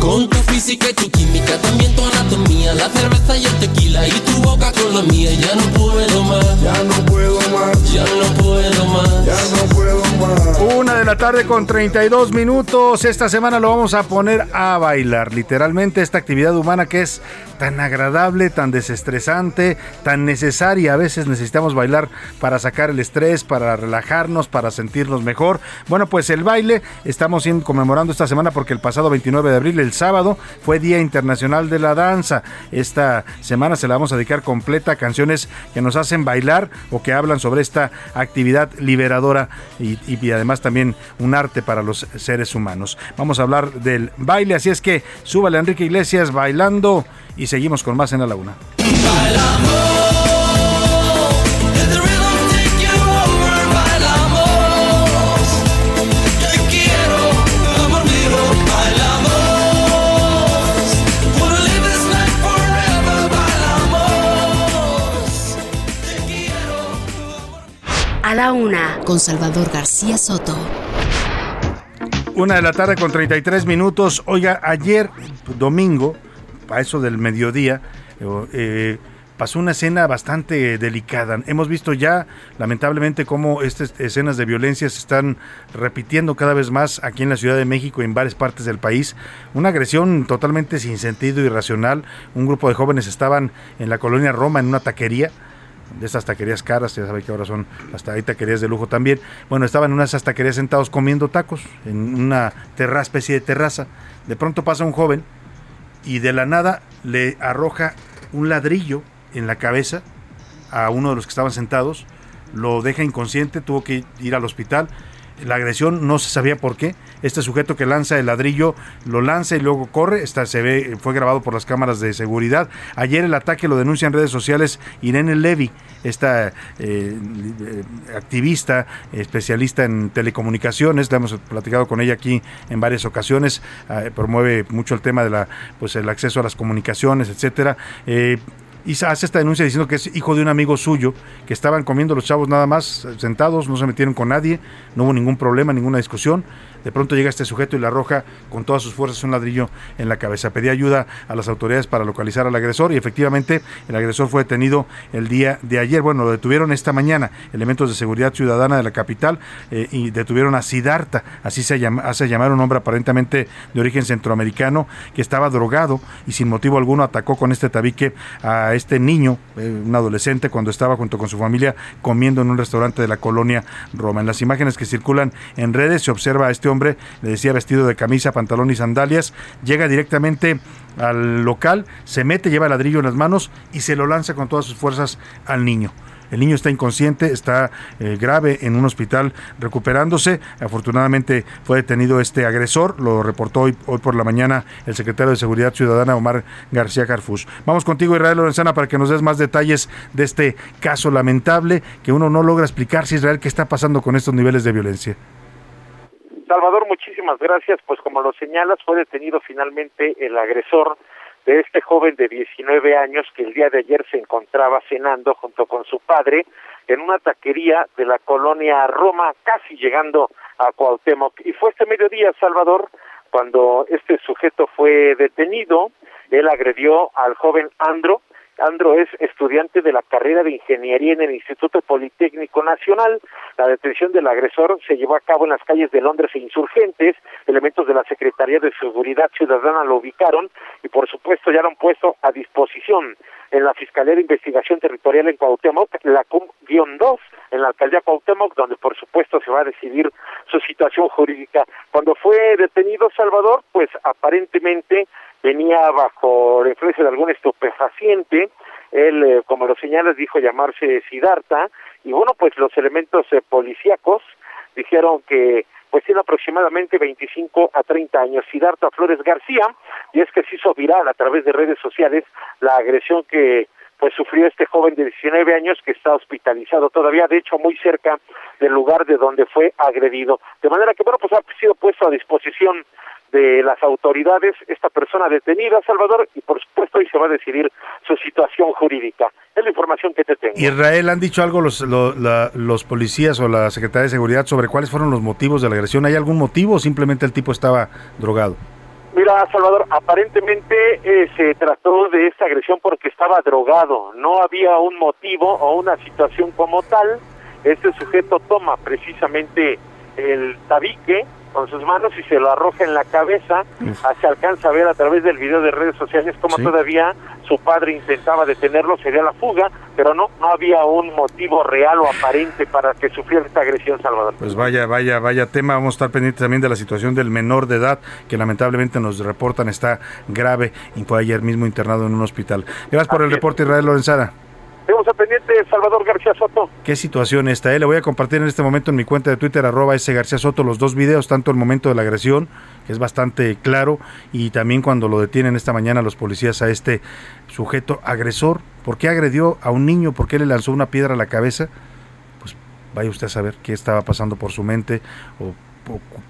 Con tu física y tu química, también tu anatomía, la cerveza y el tequila y tu boca con la mía, ya no puedo más. Ya no puedo más. Ya no puedo más. Ya no puedo más. Una de la tarde con 32 minutos. Esta semana lo vamos a poner a bailar. Literalmente esta actividad humana que es tan agradable, tan desestresante, tan necesaria. A veces necesitamos bailar para sacar el estrés, para relajarnos, para sentirnos mejor. Bueno, pues el baile estamos conmemorando esta semana porque el pasado 29 de abril, el sábado, fue Día Internacional de la Danza. Esta semana se la vamos a dedicar completa a canciones que nos hacen bailar o que hablan sobre esta actividad liberadora y, además también un arte para los seres humanos. Vamos a hablar del baile, así es que súbale a Enrique Iglesias bailando y seguimos con más en la laguna. La una, con Salvador García Soto. Una de la tarde con 33 minutos. Oiga, ayer, domingo, a eso del mediodía, eh, pasó una escena bastante delicada. Hemos visto ya, lamentablemente, cómo estas escenas de violencia se están repitiendo cada vez más aquí en la Ciudad de México y en varias partes del país. Una agresión totalmente sin sentido, irracional. Un grupo de jóvenes estaban en la colonia Roma en una taquería de esas taquerías caras, ya sabe que ahora son hasta hay taquerías de lujo también. Bueno, estaban en una de esas taquerías sentados comiendo tacos en una especie de terraza. De pronto pasa un joven y de la nada le arroja un ladrillo en la cabeza a uno de los que estaban sentados, lo deja inconsciente, tuvo que ir al hospital. La agresión no se sabía por qué. Este sujeto que lanza el ladrillo lo lanza y luego corre. Esta se ve, fue grabado por las cámaras de seguridad. Ayer el ataque lo denuncia en redes sociales Irene Levy, esta eh, activista, especialista en telecomunicaciones. hemos platicado con ella aquí en varias ocasiones. Eh, promueve mucho el tema de la, pues el acceso a las comunicaciones, etcétera. Eh, y hace esta denuncia diciendo que es hijo de un amigo suyo, que estaban comiendo los chavos nada más sentados, no se metieron con nadie, no hubo ningún problema, ninguna discusión. De pronto llega este sujeto y le arroja con todas sus fuerzas un ladrillo en la cabeza. Pedía ayuda a las autoridades para localizar al agresor y efectivamente el agresor fue detenido el día de ayer. Bueno, lo detuvieron esta mañana elementos de seguridad ciudadana de la capital eh, y detuvieron a Sidarta, así se llama, hace llamar un hombre aparentemente de origen centroamericano que estaba drogado y sin motivo alguno atacó con este tabique a este niño, eh, un adolescente, cuando estaba junto con su familia comiendo en un restaurante de la colonia Roma. En las imágenes que circulan en redes se observa a este hombre hombre, le decía vestido de camisa, pantalón y sandalias, llega directamente al local, se mete, lleva el ladrillo en las manos y se lo lanza con todas sus fuerzas al niño. El niño está inconsciente, está eh, grave en un hospital recuperándose. Afortunadamente fue detenido este agresor, lo reportó hoy, por la mañana el secretario de Seguridad Ciudadana, Omar García Carfus. Vamos contigo, Israel Lorenzana, para que nos des más detalles de este caso lamentable que uno no logra explicar si Israel qué está pasando con estos niveles de violencia. Salvador, muchísimas gracias. Pues como lo señalas, fue detenido finalmente el agresor de este joven de 19 años que el día de ayer se encontraba cenando junto con su padre en una taquería de la colonia Roma, casi llegando a Cuauhtémoc. Y fue este mediodía, Salvador, cuando este sujeto fue detenido. Él agredió al joven Andro, Andro es estudiante de la carrera de ingeniería en el Instituto Politécnico Nacional. La detención del agresor se llevó a cabo en las calles de Londres e Insurgentes. Elementos de la Secretaría de Seguridad Ciudadana lo ubicaron y, por supuesto, ya lo han puesto a disposición en la Fiscalía de Investigación Territorial en Cuauhtémoc, la CUM-2, en la alcaldía Cuauhtémoc, donde por supuesto se va a decidir su situación jurídica. Cuando fue detenido Salvador, pues aparentemente venía bajo la influencia de algún estupefaciente, él, eh, como lo señalas, dijo llamarse Sidarta, y bueno, pues los elementos eh, policíacos dijeron que pues tiene aproximadamente 25 a 30 años. Sidarta Flores García, y es que se hizo viral a través de redes sociales la agresión que pues sufrió este joven de 19 años que está hospitalizado todavía, de hecho muy cerca del lugar de donde fue agredido. De manera que, bueno, pues ha sido puesto a disposición de las autoridades esta persona detenida, Salvador, y por supuesto hoy se va a decidir su situación jurídica. Es la información que te tengo. Israel, ¿han dicho algo los, los policías o la Secretaría de Seguridad sobre cuáles fueron los motivos de la agresión? ¿Hay algún motivo o simplemente el tipo estaba drogado? Mira, Salvador, aparentemente eh, se trató de esta agresión porque estaba drogado. No había un motivo o una situación como tal. Este sujeto toma precisamente el tabique con sus manos y se lo arroja en la cabeza. Se alcanza a ver a través del video de redes sociales como todavía su padre intentaba detenerlo, sería la fuga, pero no, no había un motivo real o aparente para que sufriera esta agresión, Salvador. Pues vaya, vaya, vaya tema. Vamos a estar pendientes también de la situación del menor de edad, que lamentablemente nos reportan está grave y fue ayer mismo internado en un hospital. Gracias por el reporte, Israel Lorenzana. Tenemos a pendiente Salvador García Soto. ¿Qué situación está? Eh? Le voy a compartir en este momento en mi cuenta de Twitter, arroba ese García Soto, los dos videos, tanto el momento de la agresión, que es bastante claro, y también cuando lo detienen esta mañana los policías a este sujeto agresor. ¿Por qué agredió a un niño? ¿Por qué le lanzó una piedra a la cabeza? Pues vaya usted a saber qué estaba pasando por su mente o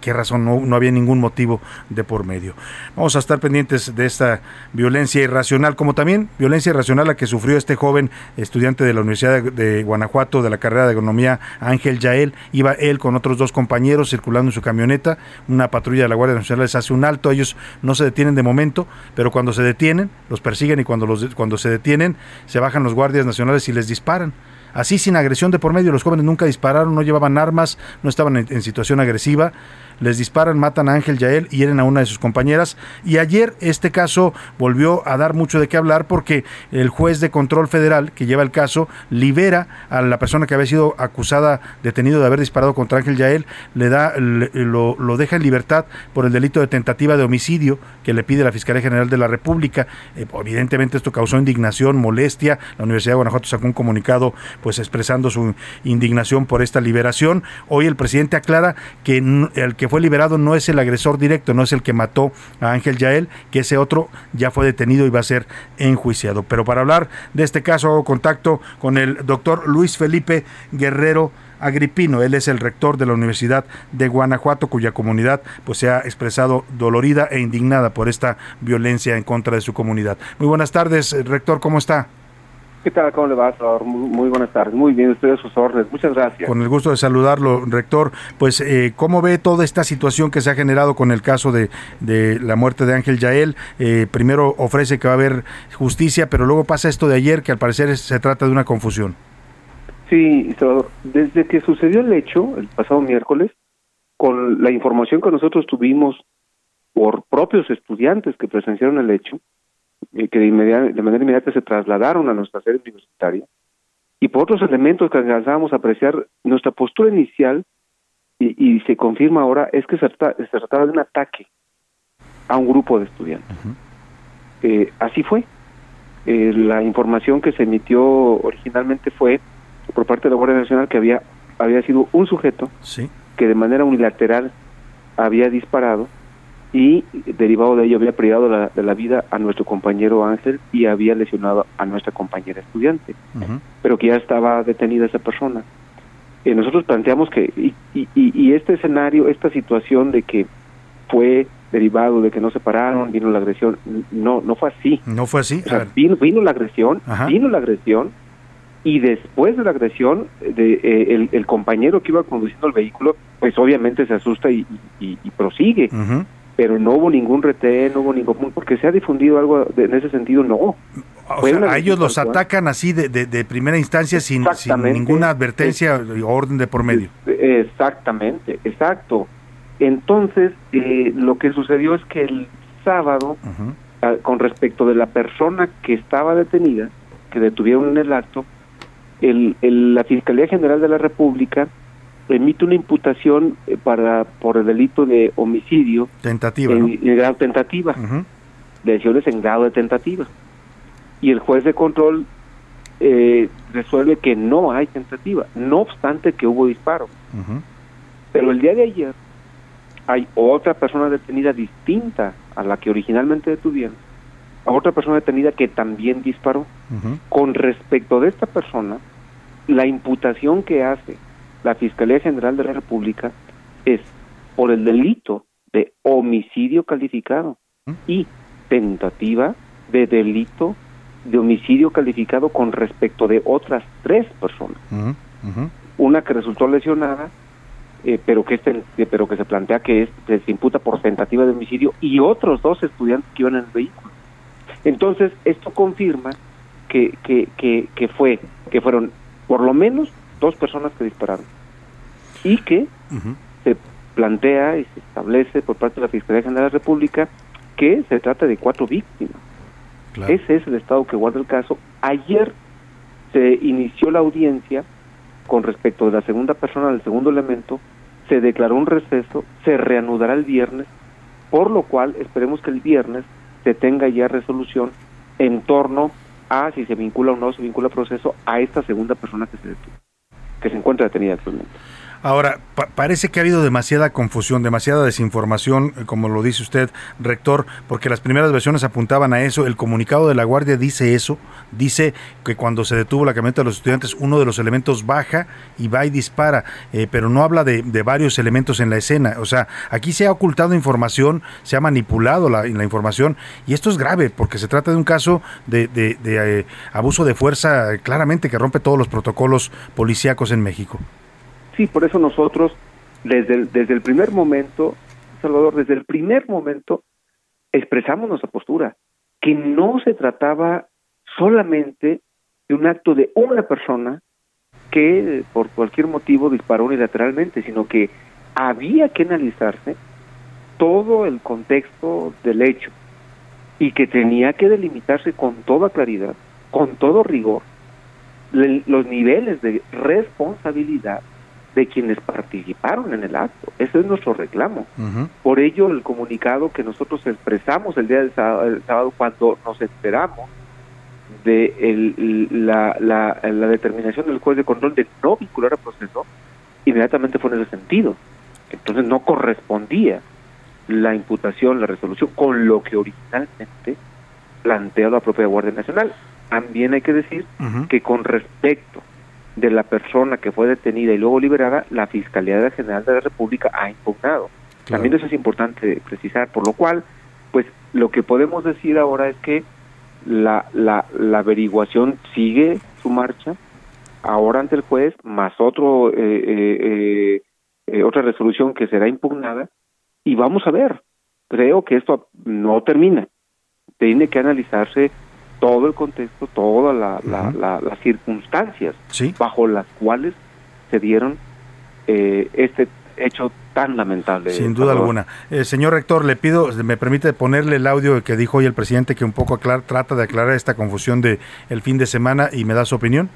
qué razón no, no había ningún motivo de por medio. Vamos a estar pendientes de esta violencia irracional, como también violencia irracional la que sufrió este joven estudiante de la Universidad de, Guanajuato de la carrera de agronomía Ángel Yael. Iba él con otros dos compañeros circulando en su camioneta. Una patrulla de la Guardia Nacional les hace un alto. Ellos no se detienen de momento, pero cuando se detienen, los persiguen y cuando, los, cuando se detienen, se bajan los guardias nacionales y les disparan. Así sin agresión de por medio, los jóvenes nunca dispararon, no llevaban armas, no estaban en, situación agresiva les disparan, matan a Ángel Yael hieren a una de sus compañeras. Y ayer este caso volvió a dar mucho de qué hablar porque el juez de control federal que lleva el caso libera a la persona que había sido acusada, detenido de haber disparado contra Ángel Yael, le da, lo, deja en libertad por el delito de tentativa de homicidio que le pide la Fiscalía General de la República. Eh, evidentemente esto causó indignación, molestia. La Universidad de Guanajuato sacó un comunicado pues expresando su indignación por esta liberación. Hoy el presidente aclara que el que fue liberado no es el agresor directo, no es el que mató a Ángel Yael, que ese otro ya fue detenido y va a ser enjuiciado. Pero para hablar de este caso hago contacto con el doctor Luis Felipe Guerrero Agripino, él es el rector de la Universidad de Guanajuato, cuya comunidad pues se ha expresado dolorida e indignada por esta violencia en contra de su comunidad. Muy buenas tardes, rector, ¿cómo está? ¿Qué tal? ¿Cómo le va, Salvador? Muy, muy buenas tardes. Muy bien, estoy a sus órdenes. Muchas gracias. Con el gusto de saludarlo, rector. Pues, eh, ¿cómo ve toda esta situación que se ha generado con el caso de, de la muerte de Ángel Yael? Eh, primero ofrece que va a haber justicia, pero luego pasa esto de ayer, que al parecer se trata de una confusión. Sí, Salvador, desde que sucedió el hecho, el pasado miércoles, con la información que nosotros tuvimos por propios estudiantes que presenciaron el hecho, eh, que de, inmediata- de manera inmediata se trasladaron a nuestra sede universitaria, y por otros elementos que alcanzábamos a apreciar, nuestra postura inicial, y, y se confirma ahora, es que se, trata- se trataba de un ataque a un grupo de estudiantes. Eh, así fue. Eh, la información que se emitió originalmente fue por parte de la Guardia Nacional que había había sido un sujeto Sí. que de manera unilateral había disparado y derivado de ello había privado la- de la vida a nuestro compañero Ángel y había lesionado a nuestra compañera estudiante, pero que ya estaba detenida esa persona. Eh, nosotros planteamos que, y, y- y- este escenario, esta situación de que fue derivado de que no se pararon, vino la agresión, no, no fue así. ¿No fue así? O sea, vino, vino la agresión, Ajá. vino la agresión, y después de la agresión, de, eh, el, el compañero que iba conduciendo el vehículo, pues obviamente se asusta y, prosigue. Ujú. Pero no hubo ningún retén, no hubo ningún... Porque se ha difundido algo de- en ese sentido, no. O sea, a ellos los atacan así de, de- de primera instancia sin, sin ninguna advertencia o orden de por medio. Exactamente, exacto. Entonces, eh, lo que sucedió es que el sábado, ah, con respecto de la persona que estaba detenida, que detuvieron en el acto, el, el- la Fiscalía General de la República emite una imputación eh, para por el delito de homicidio Tentativa, en, ¿no? en grado tentativa, lesiones en grado de tentativa. Y el juez de control eh, resuelve que no hay tentativa, no obstante que hubo disparo. Pero el día de ayer hay otra persona detenida distinta a la que originalmente detuvieron, a otra persona detenida que también disparó. Con respecto de esta persona, la imputación que hace la Fiscalía General de la República es por el delito de homicidio calificado y tentativa de delito de homicidio calificado con respecto de otras tres personas. Una que resultó lesionada, eh, pero que este, eh, pero que se plantea que es, se imputa por tentativa de homicidio y otros dos estudiantes que iban en el vehículo. Entonces esto confirma que que, que, que fue que fueron por lo menos dos personas que dispararon y que se plantea y se establece por parte de la Fiscalía General de la República que se trata de cuatro víctimas. Ese es el estado que guarda el caso. Ayer se inició la audiencia con respecto de la segunda persona del segundo elemento, se declaró un receso, se reanudará el viernes, por lo cual esperemos que el viernes se tenga ya resolución en torno a si se vincula o no se vincula proceso a esta segunda persona que se detuvo, que se encuentra detenida actualmente. Ahora, pa- parece que ha habido demasiada confusión, demasiada desinformación, eh, como lo dice usted, rector, porque las primeras versiones apuntaban a eso. El comunicado de la Guardia dice eso, dice que cuando se detuvo la camioneta de los estudiantes, uno de los elementos baja y va y dispara, eh, pero no habla de, varios elementos en la escena. O sea, aquí se ha ocultado información, se ha manipulado la, información, y esto es grave, porque se trata de un caso de, eh, abuso de fuerza, claramente que rompe todos los protocolos policíacos en México. Sí, por eso nosotros, desde el, desde el primer momento, Salvador, desde el primer momento, expresamos nuestra postura, que no se trataba solamente de un acto de una persona que por cualquier motivo disparó unilateralmente, sino que había que analizarse todo el contexto del hecho y que tenía que delimitarse con toda claridad, con todo rigor, los niveles de responsabilidad de quienes participaron en el acto. Ese es nuestro reclamo. Por ello, el comunicado que nosotros expresamos el día del sábado, el sábado cuando nos enteramos de el- la, la, la determinación del juez de control de no vincular al proceso, inmediatamente fue en ese sentido. Entonces no correspondía la imputación, la resolución, con lo que originalmente plantea la propia Guardia Nacional. También hay que decir que con respecto de la persona que fue detenida y luego liberada, la Fiscalía General de la República ha impugnado. También eso es importante precisar, por lo cual, pues lo que podemos decir ahora es que la, la, la averiguación sigue su marcha, ahora ante el juez, más otro eh, eh, eh, eh, otra resolución que será impugnada, y vamos a ver. Creo que esto no termina. Tiene que analizarse todo el contexto, todas la, la- la- las circunstancias bajo las cuales se dieron eh, este hecho tan lamentable. Sin duda Salvador. alguna. Eh, señor rector, le pido, me permite ponerle el audio que dijo hoy el presidente que un poco aclar- trata de aclarar esta confusión de el fin de semana y me da su opinión.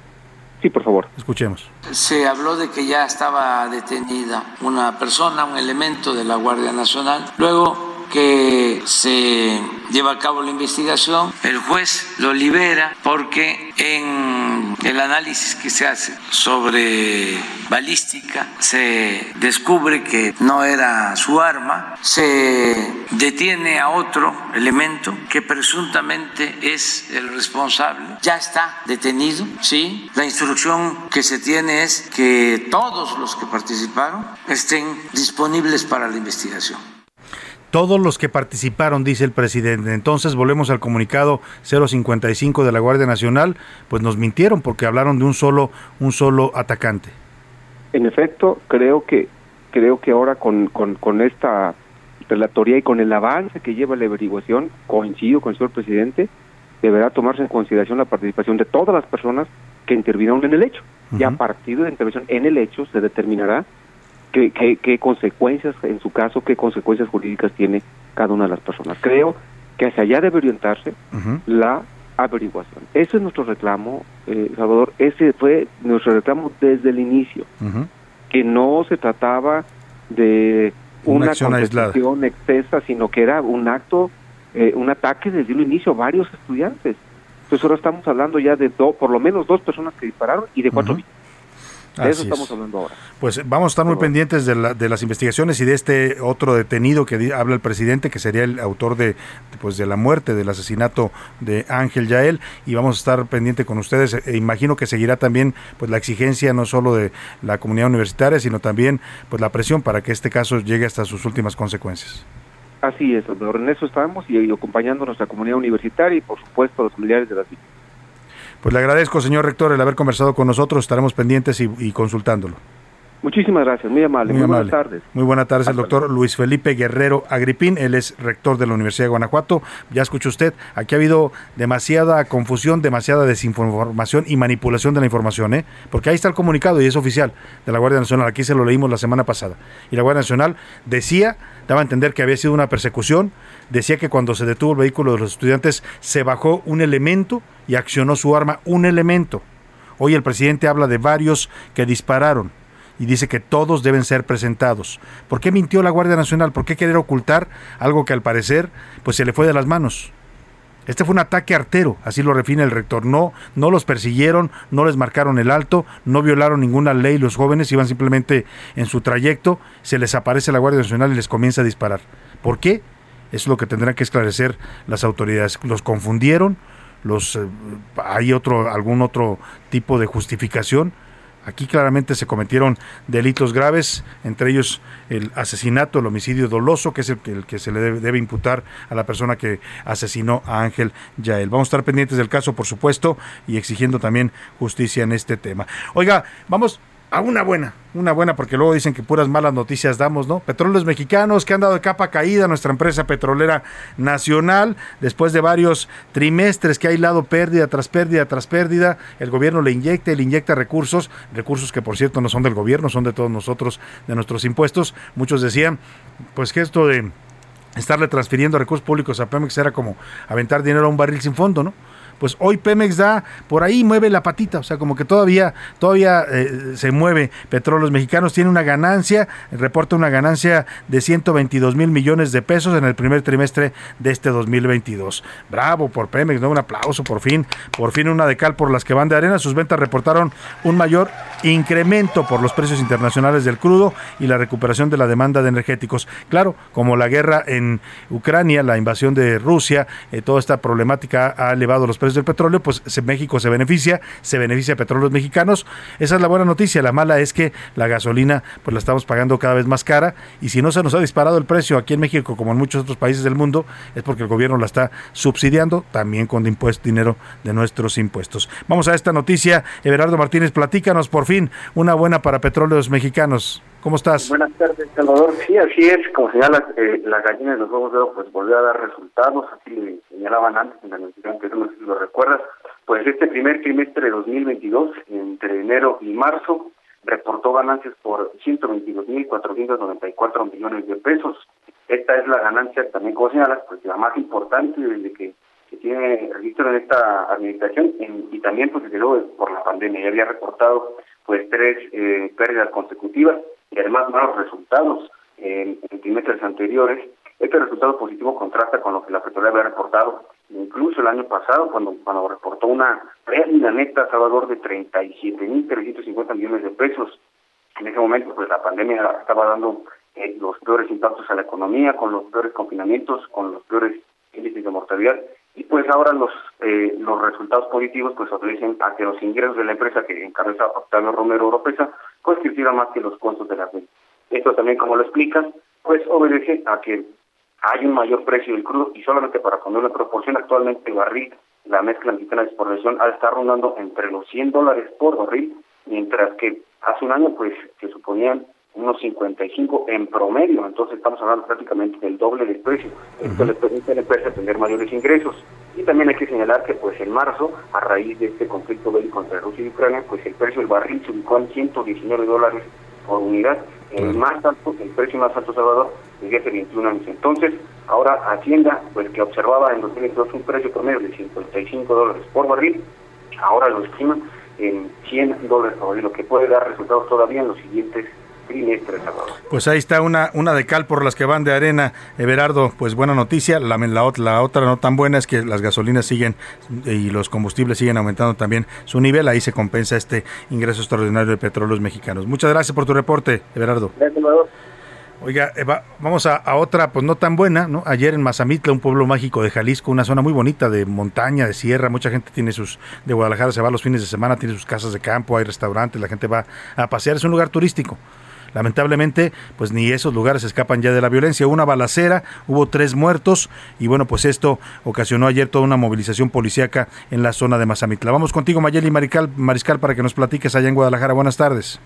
Sí, por favor. Escuchemos. Se habló de que ya estaba detenida una persona, un elemento de la Guardia Nacional. Luego que se lleva a cabo la investigación, el juez lo libera porque en el análisis que se hace sobre balística se descubre que no era su arma, se detiene a otro elemento que presuntamente es el responsable, ya está detenido, ¿sí? La instrucción que se tiene es que todos los que participaron estén disponibles para la investigación. Todos los que participaron, dice el presidente. Entonces volvemos al comunicado 055 de la Guardia Nacional, pues nos mintieron porque hablaron de un solo, un solo atacante. En efecto, creo que creo que ahora con, con, con esta relatoría y con el avance que lleva la averiguación, coincido con el señor presidente, deberá tomarse en consideración la participación de todas las personas que intervinieron en el hecho. Y a partir de la intervención en el hecho se determinará qué, qué, qué consecuencias, en su caso, qué consecuencias jurídicas tiene cada una de las personas. Creo que hacia allá debe orientarse la averiguación. Ese es nuestro reclamo, eh, Salvador. Ese fue nuestro reclamo desde el inicio, que no se trataba de Una una, acción aislada. excesa, sino que era un acto, eh, un ataque desde el inicio a varios estudiantes. Entonces ahora estamos hablando ya de do- por lo menos dos personas que dispararon y de cuatro víctimas. De eso estamos es. hablando ahora. Pues vamos a estar muy pendientes de, la- de las investigaciones y de este otro detenido que habla el presidente, que sería el autor de, pues, de la muerte, del asesinato de Ángel Yael, y vamos a estar pendiente con ustedes. E imagino que seguirá también pues la exigencia no solo de la comunidad universitaria, sino también pues la presión para que este caso llegue hasta sus últimas consecuencias. Así es, Salvador. En eso estamos y, y acompañando a nuestra comunidad universitaria y por supuesto a los familiares de las víctimas. Pues le agradezco, señor rector, el haber conversado con nosotros. Estaremos pendientes y, y consultándolo. Muchísimas gracias, muy amable. Muy, buenas tardes. Muy buenas tardes, el doctor Luis Felipe Guerrero Agripín, él es rector de la Universidad de Guanajuato. Ya escuchó usted, aquí ha habido demasiada confusión, demasiada desinformación y manipulación de la información, ¿eh? porque ahí está el comunicado y es oficial de la Guardia Nacional, aquí se lo leímos la semana pasada. Y la Guardia Nacional decía, daba a entender que había sido una persecución, decía que cuando se detuvo el vehículo de los estudiantes se bajó un elemento y accionó su arma, un elemento. Hoy el presidente habla de varios que dispararon y dice que todos deben ser presentados. ¿Por qué mintió la Guardia Nacional? ¿Por qué querer ocultar algo que al parecer pues se le fue de las manos? Este fue un ataque artero, así lo refina el rector. No, no los persiguieron, no les marcaron el alto, no violaron ninguna ley. Los jóvenes iban simplemente en su trayecto, se les aparece la Guardia Nacional y les comienza a disparar. ¿Por qué? Es lo que tendrán que esclarecer las autoridades. Los confundieron, los eh, hay otro algún otro tipo de justificación. Aquí claramente se cometieron delitos graves, entre ellos el asesinato, el homicidio doloso, que es el que, el que se le debe, debe, imputar a la persona que asesinó a Ángel Yael. Vamos a estar pendientes del caso, por supuesto, y exigiendo también justicia en este tema. Oiga, vamos a una buena, una buena, porque luego dicen que puras malas noticias damos, ¿no? Petróleos mexicanos que han dado de capa caída nuestra empresa petrolera nacional, después de varios trimestres que ha hilado pérdida tras pérdida tras pérdida, el gobierno le inyecta, le inyecta recursos, recursos que por cierto no son del gobierno, son de todos nosotros, de nuestros impuestos. Muchos decían, pues que esto de estarle transfiriendo recursos públicos a Pemex era como aventar dinero a un barril sin fondo, ¿no? Pues hoy Pemex da por ahí mueve la patita, o sea, como que todavía todavía eh, se mueve Petróleos Mexicanos tiene una ganancia, reporta una ganancia de 122 mil millones de pesos en el primer trimestre de este 2022. Bravo por Pemex, ¿no? Un aplauso por fin, por fin una de cal por las que van de arena, sus ventas reportaron un mayor incremento por los precios internacionales del crudo y la recuperación de la demanda de energéticos. Claro, como la guerra en Ucrania, la invasión de Rusia, eh, toda esta problemática ha elevado los precios del petróleo, pues México se beneficia, se beneficia a petróleos mexicanos. Esa es la buena noticia. La mala es que la gasolina, pues la estamos pagando cada vez más cara y si no se nos ha disparado el precio aquí en México, como en muchos otros países del mundo, es porque el gobierno la está subsidiando también con dinero de nuestros impuestos. Vamos a esta noticia. Everardo Martínez, platícanos por fin una buena para petróleos mexicanos. ¿Cómo estás? Buenas tardes, Salvador. Sí, así es. Como señalas, eh, la gallina de los huevos de pues volvió a dar resultados. Así le señalaban antes en la noticia que no lo recuerdas. Pues este primer trimestre de 2022, entre enero y marzo, reportó ganancias por 122.494 millones de pesos. Esta es la ganancia, también como señalas, pues la más importante desde que, que tiene registro en esta administración en, y también pues desde luego por la pandemia. Ya había reportado pues tres eh, pérdidas consecutivas y además malos resultados en, en trimestres anteriores. Este resultado positivo contrasta con lo que la petrolera había reportado incluso el año pasado, cuando, cuando reportó una pérdida neta Salvador de 37.350 millones de pesos. En ese momento, pues la pandemia estaba dando eh, los peores impactos a la economía, con los peores confinamientos, con los peores índices de mortalidad. Y pues ahora los eh, los resultados positivos pues obedecen a que los ingresos de la empresa que encabeza Octavio Romero Oropesa pues crecieran más que los costos de la venta. Esto también, como lo explicas, pues obedece a que hay un mayor precio del crudo y solamente para poner una proporción, actualmente barril, la mezcla mexicana de exportación, de estar rondando entre los 100 dólares por barril, mientras que hace un año pues se suponían unos 55 en promedio, entonces estamos hablando prácticamente del doble del precio. Esto le permite a la empresa tener mayores ingresos. Y también hay que señalar que pues en marzo, a raíz de este conflicto bélico entre Rusia y Ucrania, pues el precio del barril se ubicó en 119 dólares por unidad, el más alto, el precio más alto Salvador desde hace 21 años. Entonces, ahora Hacienda, pues que observaba en 2022 un precio promedio de 55 dólares por barril, ahora lo estima en 100 dólares por barril, lo que puede dar resultados todavía en los siguientes pues ahí está una, una de cal por las que van de arena, Everardo. Pues buena noticia. La, la, la, otra no tan buena es que las gasolinas siguen y los combustibles siguen aumentando también su nivel. Ahí se compensa este ingreso extraordinario de petróleos mexicanos. Muchas gracias por tu reporte, Everardo. Oiga, vamos a, a, otra, pues no tan buena, ¿no? Ayer en Mazamitla, un pueblo mágico de Jalisco, una zona muy bonita de montaña, de sierra, mucha gente tiene sus, de Guadalajara se va los fines de semana, tiene sus casas de campo, hay restaurantes, la gente va a pasear, es un lugar turístico. Lamentablemente, pues ni esos lugares escapan ya de la violencia. Una balacera, hubo tres muertos y bueno, pues esto ocasionó ayer toda una movilización policíaca en la zona de Mazamitla. Vamos contigo, Mayeli Mariscal, Mariscal, para que nos platiques allá en Guadalajara. Buenas tardes.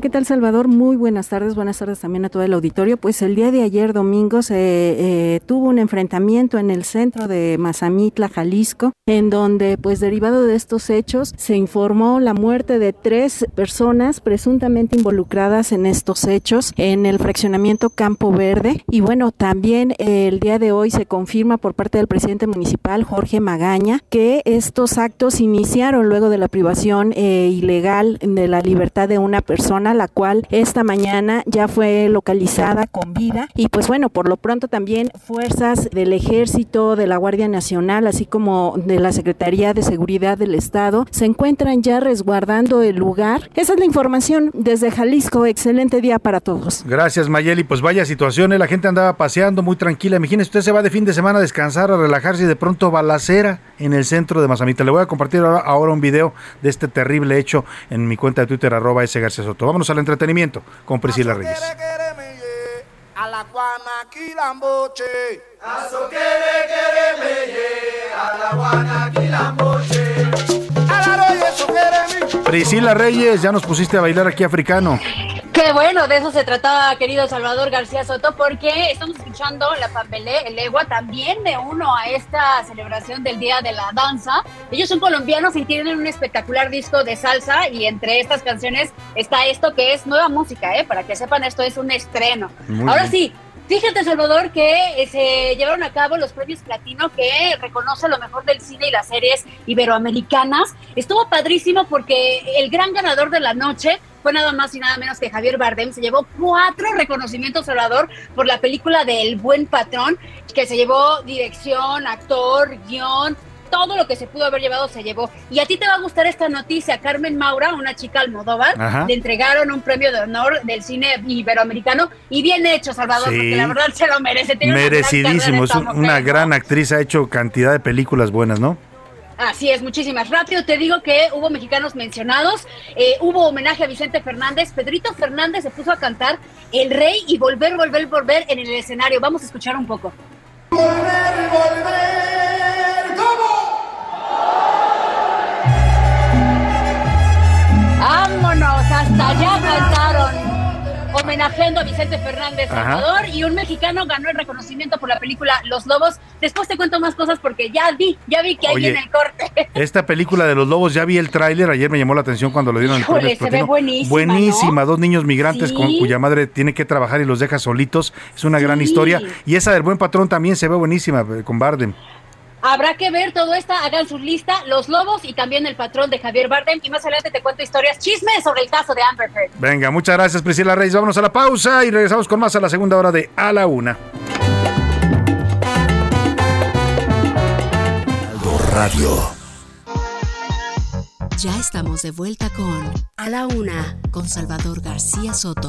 ¿Qué tal Salvador? Muy buenas tardes, buenas tardes también a todo el auditorio. Pues el día de ayer, domingo, se eh, tuvo un enfrentamiento en el centro de Mazamitla, Jalisco, en donde, pues derivado de estos hechos, se informó la muerte de tres personas presuntamente involucradas en estos hechos en el fraccionamiento Campo Verde. Y bueno, también eh, el día de hoy se confirma por parte del presidente municipal, Jorge Magaña, que estos actos iniciaron luego de la privación eh, ilegal de la libertad de una persona la cual esta mañana ya fue localizada con vida. Y pues bueno, por lo pronto también fuerzas del ejército, de la Guardia Nacional, así como de la Secretaría de Seguridad del Estado, se encuentran ya resguardando el lugar. Esa es la información desde Jalisco. Excelente día para todos. Gracias, Mayeli. Pues vaya situación, ¿eh? la gente andaba paseando muy tranquila. Imagínese, usted se va de fin de semana a descansar, a relajarse y de pronto balacera en el centro de Mazamita. Le voy a compartir ahora, ahora un video de este terrible hecho en mi cuenta de Twitter, arroba. García Soto. Vámonos al entretenimiento con Priscila Reyes. Priscila Reyes, ya nos pusiste a bailar aquí africano. Qué bueno, de eso se trataba, querido Salvador García Soto, porque estamos escuchando la Pambelé, el Egua, también de uno a esta celebración del Día de la Danza. Ellos son colombianos y tienen un espectacular disco de salsa y entre estas canciones está esto que es nueva música, ¿eh? Para que sepan, esto es un estreno. Ahora sí, Fíjate, Salvador, que eh, se llevaron a cabo los premios Platino que reconoce lo mejor del cine y las series iberoamericanas. Estuvo padrísimo porque el gran ganador de la noche fue nada más y nada menos que Javier Bardem. Se llevó cuatro reconocimientos, Salvador, por la película de El Buen Patrón, que se llevó dirección, actor, guion, todo lo que se pudo haber llevado se llevó. Y a ti te va a gustar esta noticia. Carmen Maura, una chica almodóvar, le entregaron un premio de honor del cine iberoamericano y bien hecho, Salvador, porque la verdad se lo merece. Merecidísimo, es una gran actriz, ha hecho cantidad de películas buenas, ¿no? Así es, muchísimas. Rápido te digo que hubo mexicanos mencionados, eh, hubo homenaje a Vicente Fernández, Pedrito Fernández se puso a cantar El Rey y volver, volver, volver en el escenario. Vamos a escuchar un poco. Volver, volver, ¿cómo? Vámonos, hasta allá cantaron homenajeando a Vicente Fernández Salvador y un mexicano ganó el reconocimiento por la película Los Lobos. Después te cuento más cosas porque ya vi, ya vi que hay en el corte. Esta película de Los Lobos, ya vi el tráiler, ayer me llamó la atención cuando lo dieron el se ve buenísima, buenísima, dos niños migrantes con cuya madre tiene que trabajar y los deja solitos. Es una gran historia y esa del Buen Patrón también se ve buenísima eh, con Bardem. Habrá que ver todo esto, hagan su lista, Los Lobos y también el patrón de Javier Bardem. Y más adelante te cuento historias, chismes sobre el caso de Amber Heard. Venga, muchas gracias Priscila Reyes. Vámonos a la pausa y regresamos con más a la segunda hora de A la Una. Radio. Ya estamos de vuelta con A la Una, con Salvador García Soto.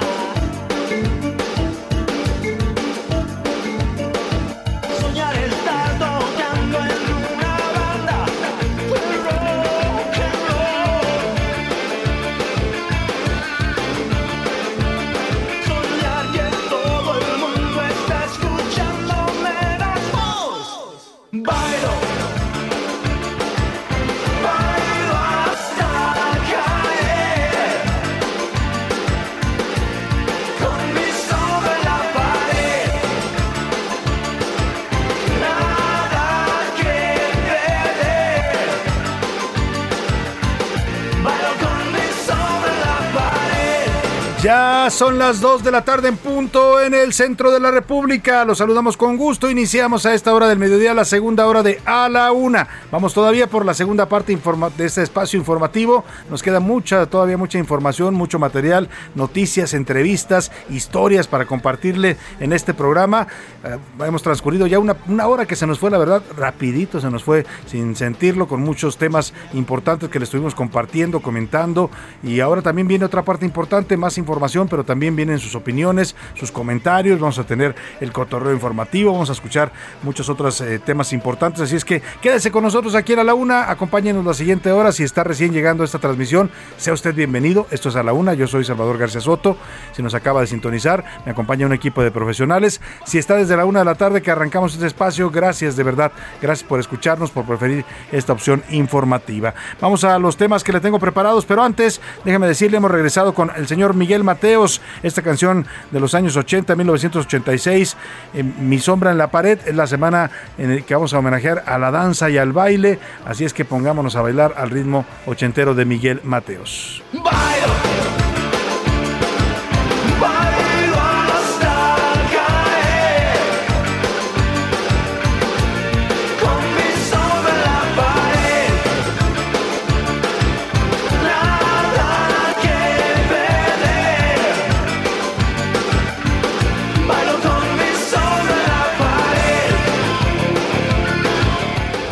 Ya son las 2 de la tarde en punto en el centro de la República. Los saludamos con gusto. Iniciamos a esta hora del mediodía la segunda hora de A la Una. Vamos todavía por la segunda parte de este espacio informativo. Nos queda mucha, todavía mucha información, mucho material, noticias, entrevistas, historias para compartirle en este programa. Eh, hemos transcurrido ya una, hora que se nos fue, la verdad, rapidito se nos fue sin sentirlo, con muchos temas importantes que le estuvimos compartiendo, comentando. Y ahora también viene otra parte importante, más información pero también vienen sus opiniones, sus comentarios, vamos a tener el cotorreo informativo, vamos a escuchar muchos otros eh, temas importantes, así es que quédese con nosotros aquí a la una, acompáñenos la siguiente hora, si está recién llegando a esta transmisión, sea usted bienvenido, esto es a la una, yo soy Salvador García Soto, si nos acaba de sintonizar, me acompaña un equipo de profesionales, si está desde la una de la tarde que arrancamos este espacio, gracias de verdad, gracias por escucharnos, por preferir esta opción informativa. Vamos a los temas que le tengo preparados, pero antes, déjeme decirle, hemos regresado con el señor Miguel Mateos, esta canción de los años 80, 1986, eh, Mi sombra en la pared, es la semana en la que vamos a homenajear a la danza y al baile, así es que pongámonos a bailar al ritmo ochentero de Miguel Mateos.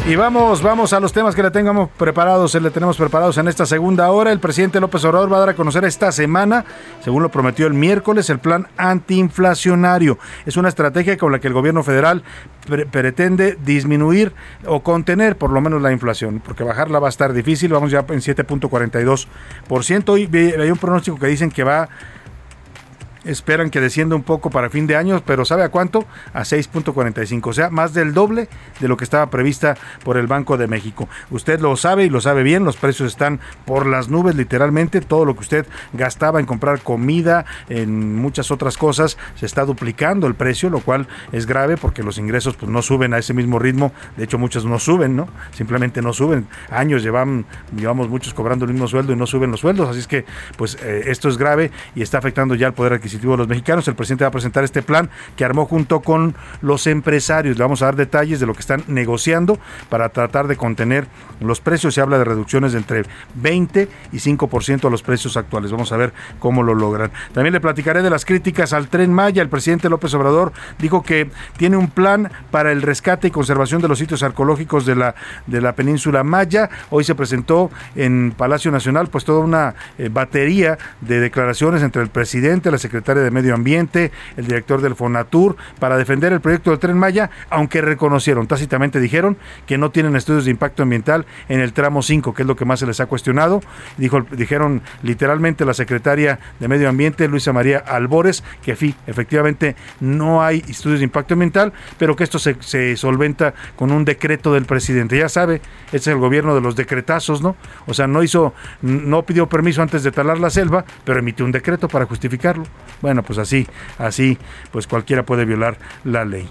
Y vamos, vamos a los temas que le tengamos preparados, le tenemos preparados en esta segunda hora. El presidente López Obrador va a dar a conocer esta semana, según lo prometió el miércoles, el plan antiinflacionario. Es una estrategia con la que el gobierno federal pre pretende disminuir o contener por lo menos la inflación, porque bajarla va a estar difícil. Vamos ya en 7.42%. Hoy hay un pronóstico que dicen que va esperan que descienda un poco para fin de año, pero ¿sabe a cuánto? A 6.45, o sea, más del doble de lo que estaba prevista por el Banco de México. Usted lo sabe y lo sabe bien, los precios están por las nubes literalmente, todo lo que usted gastaba en comprar comida, en muchas otras cosas, se está duplicando el precio, lo cual es grave porque los ingresos pues no suben a ese mismo ritmo, de hecho muchos no suben, ¿no? Simplemente no suben. Años llevan, llevamos muchos cobrando el mismo sueldo y no suben los sueldos, así es que pues eh, esto es grave y está afectando ya el poder adquisitivo de los mexicanos. El presidente va a presentar este plan que armó junto con los empresarios. Le vamos a dar detalles de lo que están negociando para tratar de contener los precios. Se habla de reducciones de entre 20 y 5% a los precios actuales. Vamos a ver cómo lo logran. También le platicaré de las críticas al tren Maya. El presidente López Obrador dijo que tiene un plan para el rescate y conservación de los sitios arqueológicos de la, de la península Maya. Hoy se presentó en Palacio Nacional pues toda una eh, batería de declaraciones entre el presidente, la secretaria de Medio Ambiente, el director del Fonatur, para defender el proyecto del Tren Maya, aunque reconocieron, tácitamente dijeron que no tienen estudios de impacto ambiental en el tramo 5, que es lo que más se les ha cuestionado. Dijo, dijeron literalmente la secretaria de Medio Ambiente, Luisa María Albores, que efectivamente no hay estudios de impacto ambiental, pero que esto se, se solventa con un decreto del presidente. Ya sabe, este es el gobierno de los decretazos, ¿no? O sea, no hizo, no pidió permiso antes de talar la selva, pero emitió un decreto para justificarlo. Bueno, pues así, así, pues cualquiera puede violar la ley.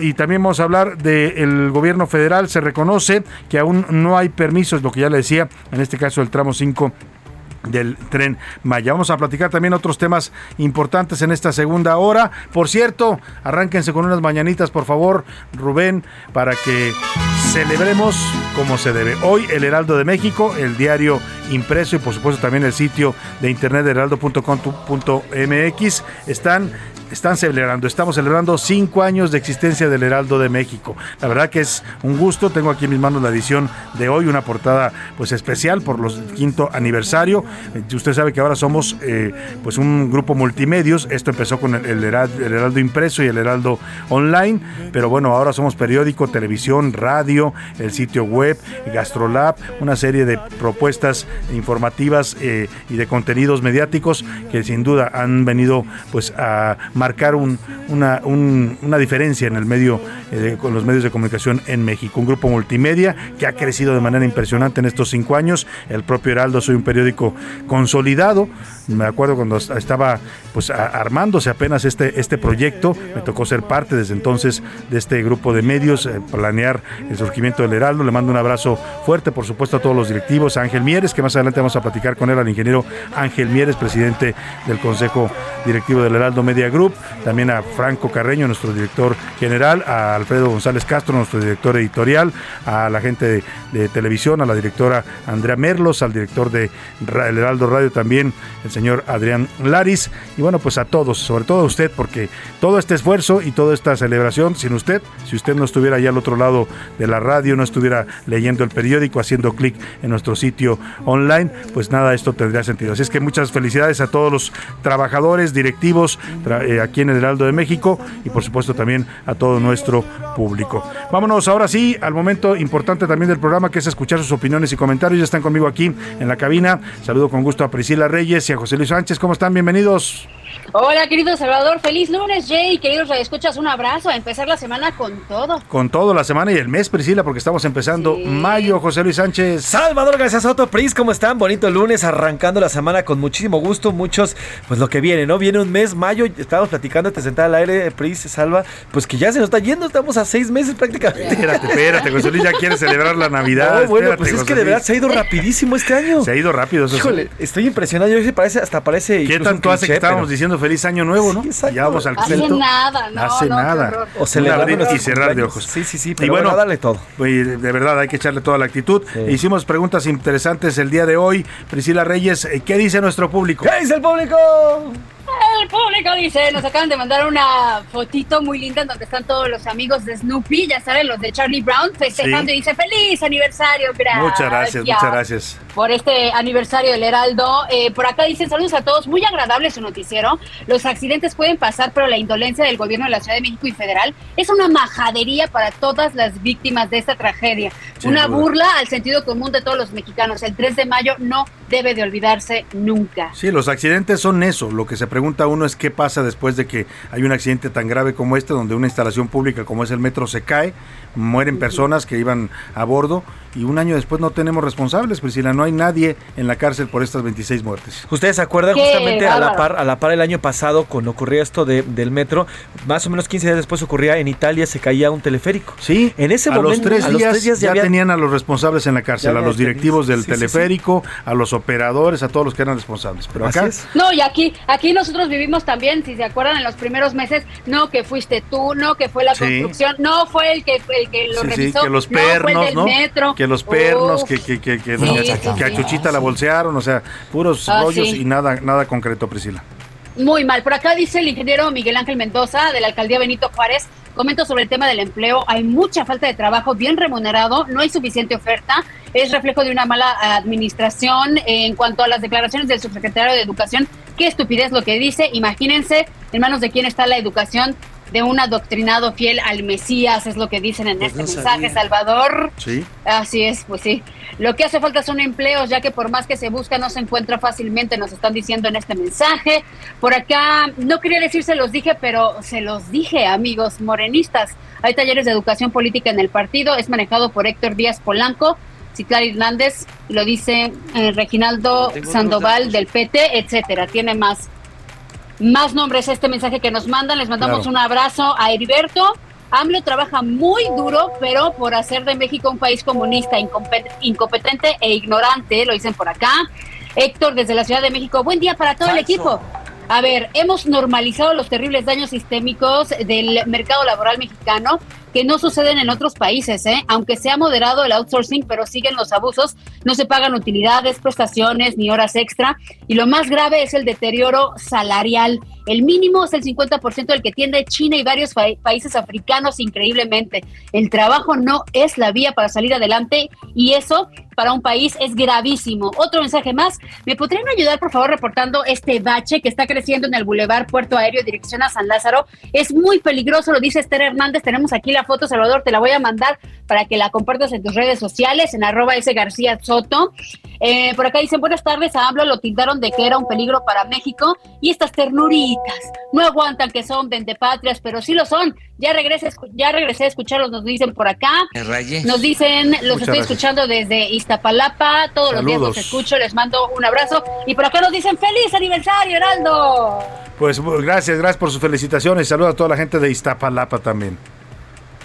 Y también vamos a hablar del gobierno federal. Se reconoce que aún no hay permisos, lo que ya le decía, en este caso el tramo 5 del tren Maya. Vamos a platicar también otros temas importantes en esta segunda hora. Por cierto, arránquense con unas mañanitas, por favor, Rubén, para que celebremos como se debe. Hoy el Heraldo de México, el diario impreso y por supuesto también el sitio de internet heraldo.com.mx están están celebrando, estamos celebrando cinco años de existencia del Heraldo de México. La verdad que es un gusto, tengo aquí en mis manos la edición de hoy, una portada pues especial por los quinto aniversario. Eh, usted sabe que ahora somos eh, pues un grupo multimedios, esto empezó con el, Heraldo, impreso y el Heraldo online, pero bueno, ahora somos periódico, televisión, radio, el sitio web, Gastrolab, una serie de propuestas informativas eh, y de contenidos mediáticos que sin duda han venido pues a marcar una, una, diferencia en el medio, eh, con los medios de comunicación en México. Un grupo multimedia que ha crecido de manera impresionante en estos cinco años. El propio Heraldo soy un periódico consolidado. Me acuerdo cuando estaba pues armándose apenas este, este proyecto, me tocó ser parte desde entonces de este grupo de medios, eh, planear el surgimiento del Heraldo. Le mando un abrazo fuerte, por supuesto, a todos los directivos, a Ángel Mieres, que más adelante vamos a platicar con él, al ingeniero Ángel Mieres, presidente del Consejo Directivo del Heraldo Media Group también a Franco Carreño, nuestro director general, a Alfredo González Castro, nuestro director editorial, a la gente de, televisión, a la directora Andrea Merlos, al director de Heraldo Radio también, el señor Adrián Laris. Y bueno, pues a todos, sobre todo a usted, porque todo este esfuerzo y toda esta celebración, sin usted, si usted no estuviera allá al otro lado de la radio, no estuviera leyendo el periódico, haciendo clic en nuestro sitio online, pues nada, esto tendría sentido. Así es que muchas felicidades a todos los trabajadores, directivos eh, aquí en el Heraldo de México y por supuesto también a todo nuestro público. Vámonos ahora sí al momento importante también del programa que es escuchar sus opiniones y comentarios. Ya están conmigo aquí en la cabina. Saludo con gusto a Priscila Reyes y a José Luis Sánchez. ¿Cómo están? Bienvenidos. Hola, querido Salvador. Feliz lunes, Jay. Queridos escuchas un abrazo. A empezar la semana con todo. Con todo, la semana y el mes, Priscila, porque estamos empezando mayo. José Luis Sánchez. Salvador García Soto, Pris, ¿cómo están? Bonito lunes, arrancando la semana con muchísimo gusto. Muchos, pues lo que viene, ¿no? Viene un mes, mayo. Estábamos platicando, te sentada al aire, Pris, Salva. Pues que ya se nos está yendo. Estamos a seis meses prácticamente. Espérate, espérate, José Luis ya quiere celebrar la Navidad. No, bueno, Espérate, pues es José que de verdad Luis. se ha ido rapidísimo este año. Se ha ido rápido. eso sí. Híjole, estoy impresionado. Yo creo que parece, hasta parece. ¿Qué tanto hace que estábamos pero- diciendo feliz año nuevo, no? exacto. Ya vamos al Hace nada, no, Hace no, nada. O celebrar Un abrir y cerrar de ojos. Sí, sí, sí, y pero bueno, bueno, dale todo. de verdad hay que echarle toda la actitud. Hicimos preguntas interesantes el día de hoy. Priscila Reyes, eh, ¿qué dice nuestro público? ¿Qué dice el público? El público dice, nos acaban de mandar una fotito muy linda en donde están todos los amigos de Snoopy, ya saben, los de Charlie Brown, festejando Sí. y dice, feliz aniversario, gracias. Muchas gracias, muchas gracias. por este aniversario del Heraldo. Eh, por acá dicen saludos a todos, muy agradable su noticiero. Los accidentes pueden pasar, pero la indolencia del gobierno de la Ciudad de México y federal es una majadería para todas las víctimas de esta tragedia. Sin una duda. burla al sentido común de todos los mexicanos. El 3 de mayo no debe de olvidarse nunca. Sí, los accidentes son eso. Lo que se pregunta uno es qué pasa después de que hay un accidente tan grave como este, donde una instalación pública como es el metro se cae, mueren personas que iban a bordo y un año después no tenemos responsables, Priscila. No hay nadie en la cárcel por estas 26 muertes. Ustedes se acuerdan Qué justamente a la par a la par el año pasado cuando ocurría esto de- del metro, más o menos 15 días después ocurría en Italia se caía un teleférico. Sí, En ese a momento los tres a los tres días ya, ya había- tenían a los responsables en la cárcel, a los directivos del sí, sí, sí. teleférico, a los operadores, a todos los que eran responsables. Pero acá es. No, y aquí, aquí nosotros vivimos también, si se acuerdan, en los primeros meses, no que fuiste tú, no que fue la Sí. construcción, no fue el que, el que lo Sí, que los no fue el pernos, del ¿no? metro. Que los pernos, Uf. que, que, que, que, que a sí. Chuchita la bolsearon, o sea, puros Ah, rollos sí. y nada, nada concreto, Priscila. Muy mal. Por acá dice el ingeniero Miguel Ángel Mendoza de la alcaldía Benito Juárez. Comento sobre el tema del empleo. Hay mucha falta de trabajo bien remunerado, no hay suficiente oferta. Es reflejo de una mala administración en cuanto a las declaraciones del subsecretario de Educación. Qué estupidez lo que dice. Imagínense en manos de quién está la educación de un adoctrinado fiel al Mesías, es lo que dicen en Pues este no mensaje, sabía. Salvador. Sí. Así es, pues sí. Lo que hace falta son empleos, ya que por más que se busca no se encuentra fácilmente, nos están diciendo en este mensaje. Por acá, no quería decir se los dije, pero se los dije, amigos morenistas. Hay talleres de educación política en el partido, es manejado por Héctor Díaz Polanco, Citlali Hernández, lo dice eh, Reginaldo Sandoval del PT, etcétera. Tiene más más nombres este mensaje que nos mandan. Les mandamos Claro. un abrazo a Heriberto. AMLO trabaja muy duro, pero por hacer de México un país comunista, incompe- incompetente e ignorante, lo dicen por acá. Héctor, desde la Ciudad de México, buen día para todo el equipo. A ver, hemos normalizado los terribles daños sistémicos del mercado laboral mexicano que no suceden en otros países, ¿eh? Aunque se ha moderado el outsourcing, pero siguen los abusos, no se pagan utilidades, prestaciones ni horas extra. Y lo más grave es el deterioro salarial. El mínimo es el 50% del que tiende China y varios pa- países africanos increíblemente. El trabajo no es la vía para salir adelante y eso para un país es gravísimo. Otro mensaje más, ¿me podrían ayudar por favor reportando este bache que está creciendo en el Boulevard Puerto Aéreo dirección a San Lázaro? Es muy peligroso, lo dice Esther Hernández. Tenemos aquí la foto, Salvador, te la voy a mandar para que la compartas en tus redes sociales, en arroba S García Soto. Eh, por acá dicen, buenas tardes, a AMLO lo tildaron de que era un peligro para México y estas ternuritas no aguantan que son vendepatrias, pero sí lo son. Ya regresé, ya regresé a escucharlos, nos dicen por acá. Nos dicen, los Muchas estoy gracias. escuchando desde Iztapalapa, todos los días los escucho, les mando un abrazo. Y por acá nos dicen, feliz aniversario, Heraldo. Pues bu- gracias, gracias por sus felicitaciones. Saludos a toda la gente de Iztapalapa también.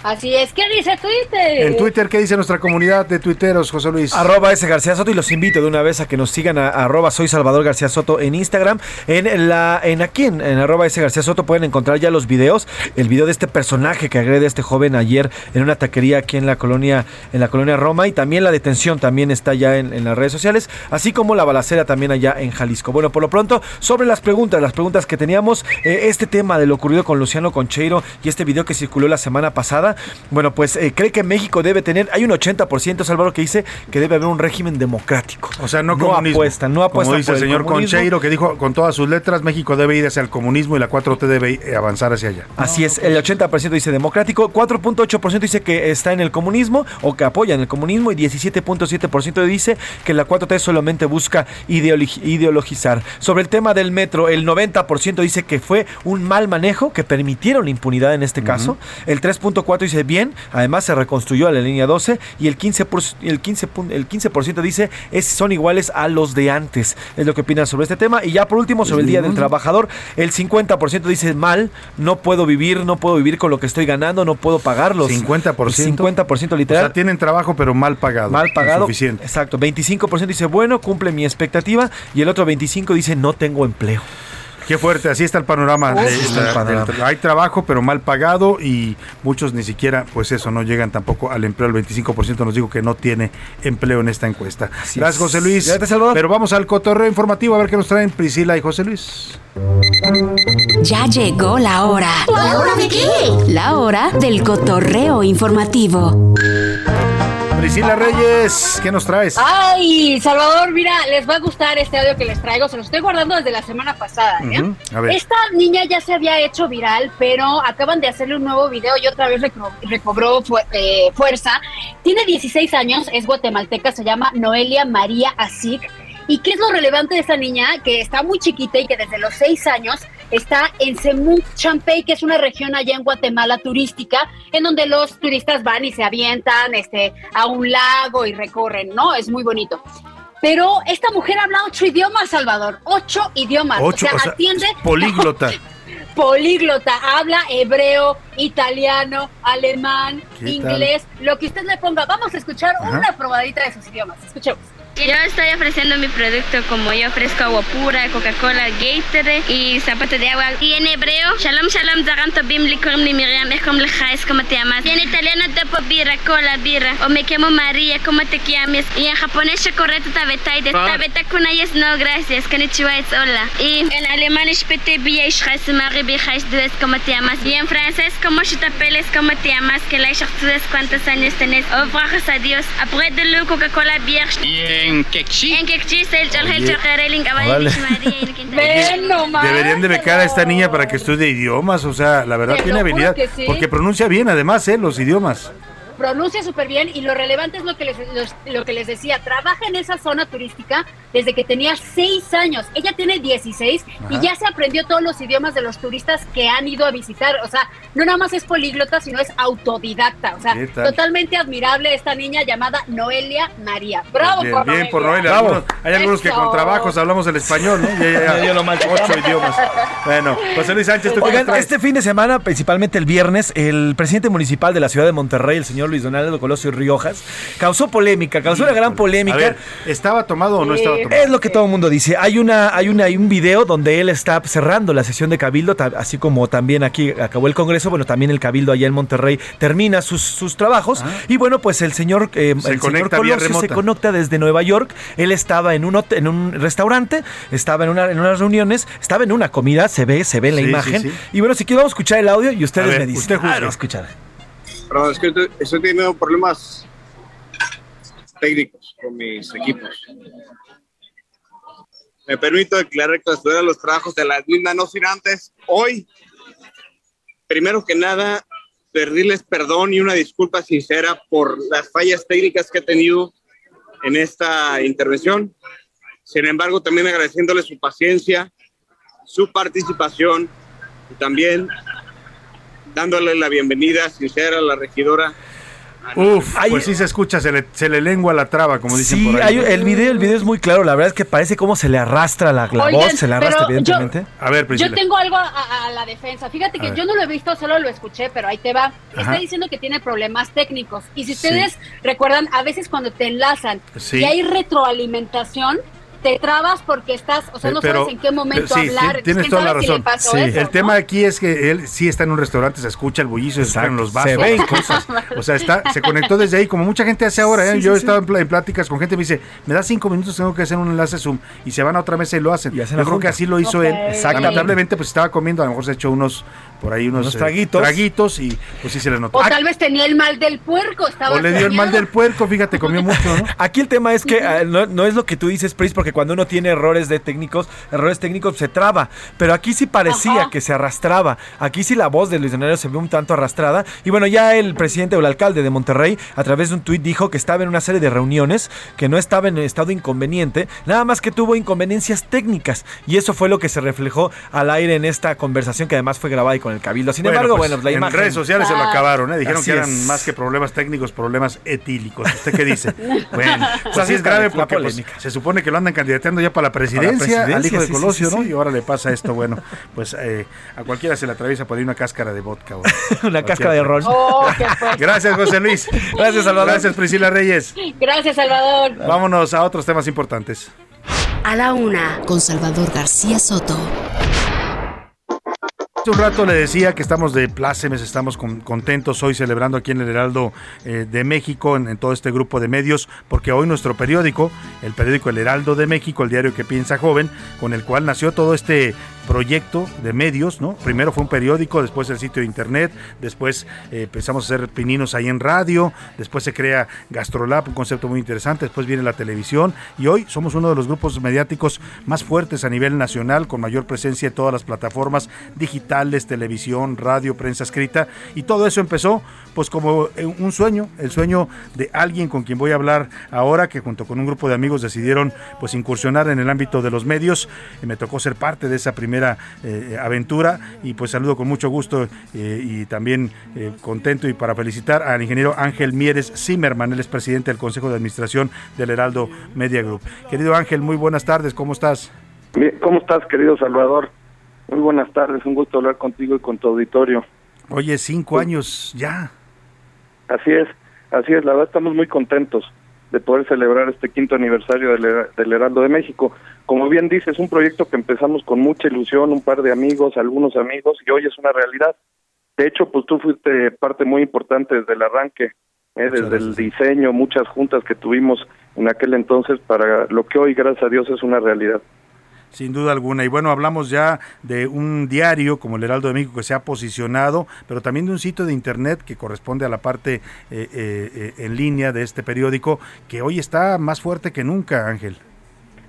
Así es. ¿Qué dice Twitter? En Twitter, ¿qué dice nuestra comunidad de tuiteros, José Luis? Arroba ese García Soto y los invito de una vez a que nos sigan a, arroba soy Salvador García Soto en Instagram. En la, en aquí en, en arroba ese García Soto pueden encontrar ya los videos. El video de este personaje que agrede a este joven ayer en una taquería aquí en la colonia, en la colonia Roma. Y también la detención también está ya en, en las redes sociales. Así como la balacera también allá en Jalisco. Bueno, por lo pronto, sobre las preguntas, las preguntas que teníamos, eh, este tema de lo ocurrido con Luciano Concheiro y este video que circuló la semana pasada. Bueno, pues eh, cree que México debe tener, hay un 80%, Álvaro, que dice que debe haber un régimen democrático. O sea, no, no comunismo. apuesta, no apuesta Como dice por el señor comunismo. Concheiro, que dijo con todas sus letras, México debe ir hacia el comunismo y la 4T debe eh, avanzar hacia allá. Así es, el 80% dice democrático, 4.8% dice que está en el comunismo o que apoya en el comunismo y 17.7% dice que la 4T solamente busca ideologi- ideologizar. Sobre el tema del metro, el 90% dice que fue un mal manejo, que permitieron la impunidad en este caso. El 3.4% dice bien, además se reconstruyó a la línea 12 y el 15%, por- el 15, pun- el 15% dice es, son iguales a los de antes. Es lo que opinan sobre este tema. Y ya por último, sobre el Día del Trabajador, el 50% dice mal, no puedo vivir, no puedo vivir con lo que estoy ganando, no puedo pagarlos. 50%. 50% O literal. sea, tienen trabajo, pero mal pagado. Mal pagado. Insuficiente. Exacto. 25% dice, bueno, cumple mi expectativa. Y el otro 25% dice, no tengo empleo. Qué fuerte, así está el panorama. Uf, está el está- panorama. el- hay trabajo, pero mal pagado y muchos ni siquiera, pues eso, no llegan tampoco al empleo. El 25% nos digo que no tiene empleo en esta encuesta. Gracias, es. José Luis. Gracias, Salvador. Pero vamos al cotorreo informativo a ver qué nos traen Priscila y José Luis. Ya llegó la hora. ¿La hora de qué? La hora del cotorreo informativo. Priscila Reyes, ¿qué nos traes? Ay, Salvador, mira, les va a gustar este audio que les traigo. Se lo estoy guardando desde la semana pasada. ¿eh? A ver. Esta niña ya se había hecho viral, pero acaban de hacerle un nuevo video y otra vez reco- recobró fu- eh, fuerza. Tiene 16 años, es guatemalteca, se llama Noelia María Asig. ¿Y qué es lo relevante de esta niña? Que está muy chiquita y que desde los 6 años está en Semuc Champey, que es una región allá en Guatemala turística, en donde los turistas van y se avientan este, a un lago y recorren, ¿no? Es muy bonito. Pero esta mujer habla ocho idiomas, Salvador. Ocho idiomas. Ocho, o sea, o sea, atiende. políglota. políglota. Habla hebreo, italiano, alemán, inglés, lo que usted le ponga. Vamos a escuchar Ajá. una probadita de sus idiomas. Escuchemos. Yo estoy ofreciendo mi producto como yo ofrezco agua pura, Coca-Cola, Gatorade y zapato de agua. Y en hebreo, Shalom Shalom Zagan Tobim Likorm ni Miriam, es como es como te llamas. Y en italiano topo birra, cola, birra. O me llamo María, ¿cómo te llamas? Y en japonés correcto tabetaide. Ah. Tabeta kunayes no gracias, konnichiwa es hola. Y en alemán es pete bia es chas mari bija es dues, ¿cómo te llamas? Y en francés, como chutapeles, ¿cómo te llamas? Que la tú cuántos años tenés. Oh, gracias a Dios. Après de Coca-Cola, birra. En Quechí. En el. Ven nomás. Deberían de becar a esta niña para que estudie idiomas, o sea, la verdad Te tiene lo juro habilidad, que sí. porque pronuncia bien además, ¿eh? Los idiomas. Pronuncia súper bien y lo relevante es lo que les, los- lo que les decía, trabaja en esa zona turística desde que tenía 6 años, ella tiene 16 y Ajá. ya se aprendió todos los idiomas de los turistas que han ido a visitar, o sea, no nada más es políglota, sino es autodidacta, o sea, totalmente admirable esta niña llamada Noelia María. Bravo Bien, por bien Noelia. por Noelia. Algunos- hay algunos que con trabajos hablamos el español, ¿no? Ya, ya, lo maltratamos. Ocho idiomas. Bueno, José Luis Sánchez, ¿tú Oigan, este fin de semana, principalmente el viernes, el presidente municipal de la ciudad de Monterrey, el señor Luis Donaldo Colosio Riojas, causó polémica, causó una gran polémica. A ver, ¿estaba tomado o no estaba tomado? Es lo que todo el mundo dice. Hay una, hay una, hay un video donde él está cerrando la sesión de Cabildo, así como también aquí acabó el Congreso, bueno, también el Cabildo allá en Monterrey termina sus, sus trabajos. Y bueno, pues el señor, eh, el señor Ah. Colosio se conecta desde Nueva York. Él estaba en un, en un restaurante, estaba en, una, en unas reuniones, estaba en una comida, se ve, se ve en la Sí, imagen. sí. Y bueno, si quiero vamos a escuchar el audio y ustedes A ver, me dicen. usted. Ah, no, escuchar. Perdón, es que estoy, teniendo problemas técnicos con mis equipos. Me permito declarar estudiar los trabajos de la linda no sin antes. Hoy, primero que nada, pedirles perdón y una disculpa sincera por las fallas técnicas que he tenido en esta intervención. Sin embargo, también agradeciéndoles su paciencia, su participación y también dándole la bienvenida sincera a la regidora Uf, pues sí se escucha, se le, se le lengua la traba, como dicen Sí, por ahí. hay- el video, el video es muy claro, la verdad es que parece como se le arrastra la, la Oigan, voz, se le arrastra evidentemente. A ver, Yo tengo algo a, la defensa. Fíjate que yo no lo he visto, solo lo escuché, pero ahí te va. Ajá. Está diciendo que tiene problemas técnicos. Y si Sí. ustedes recuerdan, a veces cuando te enlazan Sí. y hay retroalimentación, te trabas porque estás, o sea, Eh, no pero- sabes en qué momento pero sí, hablar. ti- Tienes ¿Quién toda la si razón. eso, el no? tema aquí es que él sí está en un restaurante, se escucha el bullicio, se escuchan los vasos, se ven cosas. O sea, está, se conectó desde ahí, como mucha gente hace ahora. ¿eh? Sí, Yo sí, he estado en, en pláticas con gente, me dice, me da cinco minutos, tengo que hacer un enlace Zoom. Y se van a otra mesa y lo hacen. hacen Yo creo junta. que así lo hizo Ok. él. Lamentablemente, pues estaba comiendo, a lo mejor se ha hecho unos, por ahí unos, Unos eh, traguitos. y pues sí se les notó. O tal vez tenía el mal del puerco, estaba O le dio el mal del puerco, fíjate, comió mucho, ¿no? Aquí el tema es que eh, no, no es lo que tú dices, Pris, porque cuando uno tiene errores de técnicos, errores técnicos se traba. Pero aquí sí parecía que se arrastraba. Aquí sí la voz de Luis Donario se ve un tanto arrastrada. Y bueno, ya el presidente o el alcalde de Monterrey, a través de un tuit, dijo que estaba en una serie de reuniones, que no estaba en estado inconveniente, nada más que tuvo inconveniencias técnicas. Y eso fue lo que se reflejó al aire en esta conversación, que además fue grabada y con el cabildo. Sin embargo, pues, bueno, la en imagen. redes sociales se lo acabaron, ¿eh? Dijeron así que eran es. más que problemas técnicos, problemas etílicos. ¿Usted qué dice? Bueno, pues Así así es grave porque pues, polémica. se supone que lo andan candidateando ya para la presidencia, al hijo de sí, Colosio, sí, ¿no? sí. Y ahora le pasa esto, bueno, pues eh, a cualquiera se le atraviesa por ahí una cáscara de vodka. o Una cáscara de ron. Oh, qué fuerte. Gracias, José Luis. Gracias, Salvador. Gracias, Priscila Reyes. Gracias, Salvador. Vámonos a otros temas importantes. A la una, con Salvador García Soto. Hace un rato le decía que estamos de plácemes, estamos con- contentos hoy celebrando aquí en el Heraldo eh, de México, en, en todo este grupo de medios, porque hoy nuestro periódico, el periódico El Heraldo de México, el diario que piensa joven, con el cual nació todo este proyecto de medios, ¿no? Primero fue un periódico, después el sitio de internet, después eh, empezamos a hacer pininos ahí en radio, después se crea Gastrolab, un concepto muy interesante, después viene la televisión y hoy somos uno de los grupos mediáticos más fuertes a nivel nacional, con mayor presencia en todas las plataformas digitales, televisión, radio, prensa escrita y todo eso empezó pues como eh, un sueño, el sueño de alguien con quien voy a hablar ahora, que junto con un grupo de amigos decidieron pues incursionar en el ámbito de los medios y me tocó ser parte de esa primera eh, aventura y pues saludo con mucho gusto eh, y también contento y para felicitar al ingeniero Ángel Mieres Zimmerman, él es presidente del Consejo de Administración del Heraldo Media Group. Querido Ángel, muy buenas tardes, ¿cómo estás? ¿Cómo estás, querido Salvador? Muy buenas tardes, un gusto hablar contigo y con tu auditorio. Oye, cinco años ya. Así es, así es, la verdad estamos muy contentos de poder celebrar este quinto aniversario del, del Heraldo de México. Como bien dices, un proyecto que empezamos con mucha ilusión, un par de amigos, algunos amigos, y hoy es una realidad. De hecho, pues tú fuiste parte muy importante desde el arranque, ¿eh? desde el diseño, muchas juntas que tuvimos en aquel entonces para lo que hoy, gracias a Dios, es una realidad. Sin duda alguna. Y bueno, hablamos ya de un diario como el Heraldo de México que se ha posicionado, pero también de un sitio de internet que corresponde a la parte eh, eh, eh, en línea de este periódico, que hoy está más fuerte que nunca, Ángel.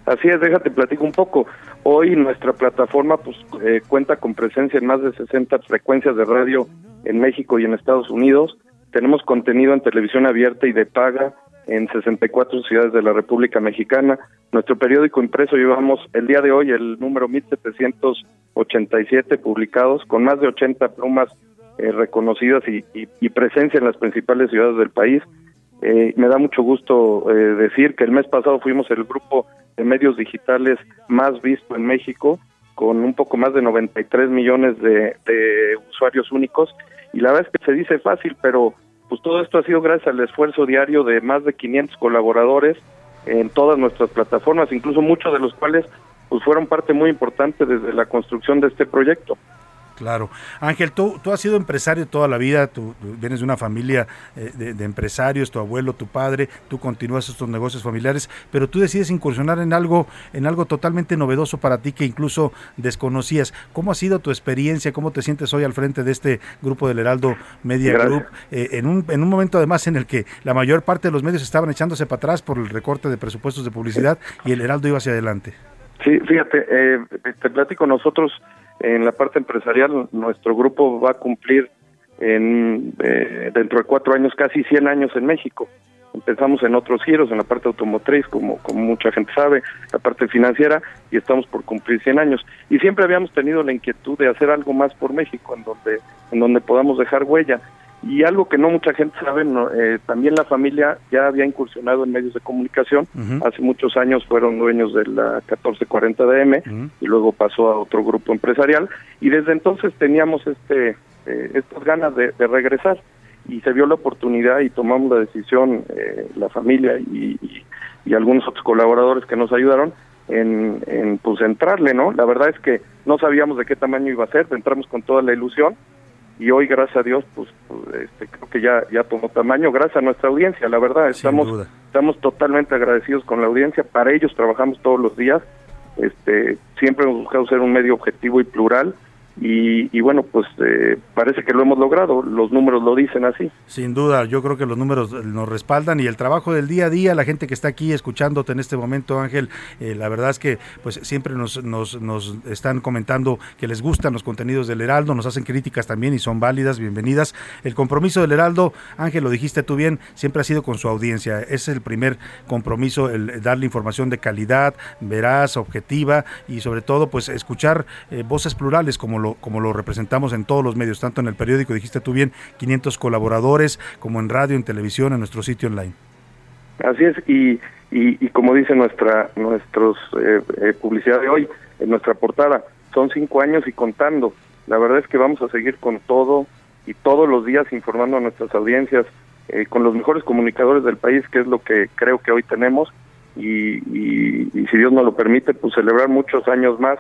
Así es, déjate platico un poco. Hoy nuestra plataforma pues eh, cuenta con presencia en más de 60 frecuencias de radio en México y en Estados Unidos. Tenemos contenido en televisión abierta y de paga en 64 ciudades de la República Mexicana. Nuestro periódico impreso llevamos el día de hoy el número 1787 publicados con más de 80 plumas eh, reconocidas y, presencia en las principales ciudades del país. Eh, me da mucho gusto eh, decir que el mes pasado fuimos el grupo de medios digitales más visto en México, con un poco más de 93 millones de usuarios únicos. Y la verdad es que se dice fácil, pero pues todo esto ha sido gracias al esfuerzo diario de más de 500 colaboradores en todas nuestras plataformas, incluso muchos de los cuales pues fueron parte muy importante desde la construcción de este proyecto. Claro. Ángel, tú, tú has sido empresario toda la vida, tú, tú vienes de una familia eh, de, de empresarios, tu abuelo, tu padre, tú continúas estos negocios familiares, pero tú decides incursionar en algo, en algo totalmente novedoso para ti que incluso desconocías. ¿Cómo ha sido tu experiencia? ¿Cómo te sientes hoy al frente de este grupo del Heraldo Media Gracias. Group? Eh, en, un, en un momento además en el que la mayor parte de los medios estaban echándose para atrás por el recorte de presupuestos de publicidad y el Heraldo iba hacia adelante. Sí, fíjate, eh, te platico, nosotros en la parte empresarial, nuestro grupo va a cumplir en, eh, dentro de cuatro años casi 100 años en México. Empezamos en otros giros, en la parte automotriz, como, como mucha gente sabe, la parte financiera, y estamos por cumplir 100 años. Y siempre habíamos tenido la inquietud de hacer algo más por México, en donde, en donde podamos dejar huella. Y algo que no mucha gente sabe, no, eh, también la familia ya había incursionado en medios de comunicación. Hace muchos años fueron dueños de la 1440 DM y luego pasó a otro grupo empresarial. Y desde entonces teníamos este eh, estas ganas de, de regresar y se vio la oportunidad y tomamos la decisión, eh, la familia y, y- y algunos otros colaboradores que nos ayudaron en, en pues entrarle, ¿no? La verdad es que no sabíamos de qué tamaño iba a ser, entramos con toda la ilusión y hoy gracias a Dios pues, pues, este, creo que ya ya tomó tamaño gracias a nuestra audiencia, la verdad estamos estamos totalmente agradecidos con la audiencia, para ellos trabajamos todos los días, este siempre hemos buscado ser un medio objetivo y plural y, y bueno pues eh, parece que lo hemos logrado, los números lo dicen así. Sin duda, yo creo que los números nos respaldan y el trabajo del día a día, la gente que está aquí escuchándote en este momento, Ángel, eh, la verdad es que pues siempre nos, nos, nos están comentando que les gustan los contenidos del Heraldo, nos hacen críticas también y son válidas, bienvenidas. El compromiso del Heraldo, Ángel, lo dijiste tú bien, siempre ha sido con su audiencia. Es el primer compromiso, el darle información de calidad, veraz, objetiva y sobre todo pues escuchar eh, voces plurales como lo, como lo representamos en todos los medios, tanto en el periódico, dijiste tú bien, 500 colaboradores, como en radio, en televisión, en nuestro sitio online. Así es, y, y, y como dice nuestra nuestros eh, eh, publicidad de hoy, en nuestra portada, son cinco años y contando. La verdad es que vamos a seguir con todo y todos los días informando a nuestras audiencias, eh, con los mejores comunicadores del país, que es lo que creo que hoy tenemos, y, y, y si Dios nos lo permite, pues celebrar muchos años más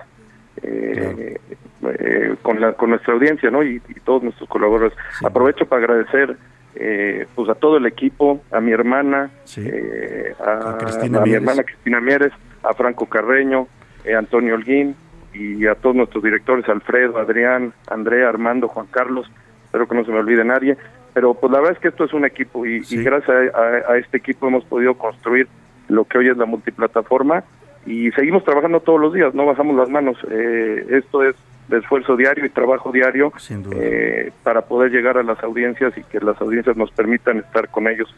eh, eh, con la con nuestra audiencia no y, y todos nuestros colaboradores. Aprovecho para agradecer eh, pues a todo el equipo a mi hermana eh, a, mi hermana Cristina Mieres a Franco Carreño eh, Antonio Holguín y a todos nuestros directores Alfredo Adrián Andrea Armando Juan Carlos espero que no se me olvide nadie pero pues la verdad es que esto es un equipo y, y gracias a este equipo hemos podido construir lo que hoy es la multiplataforma y seguimos trabajando todos los días, no bajamos las manos. Eh, esto es de esfuerzo diario y trabajo diario eh, para poder llegar a las audiencias y que las audiencias nos permitan estar con ellos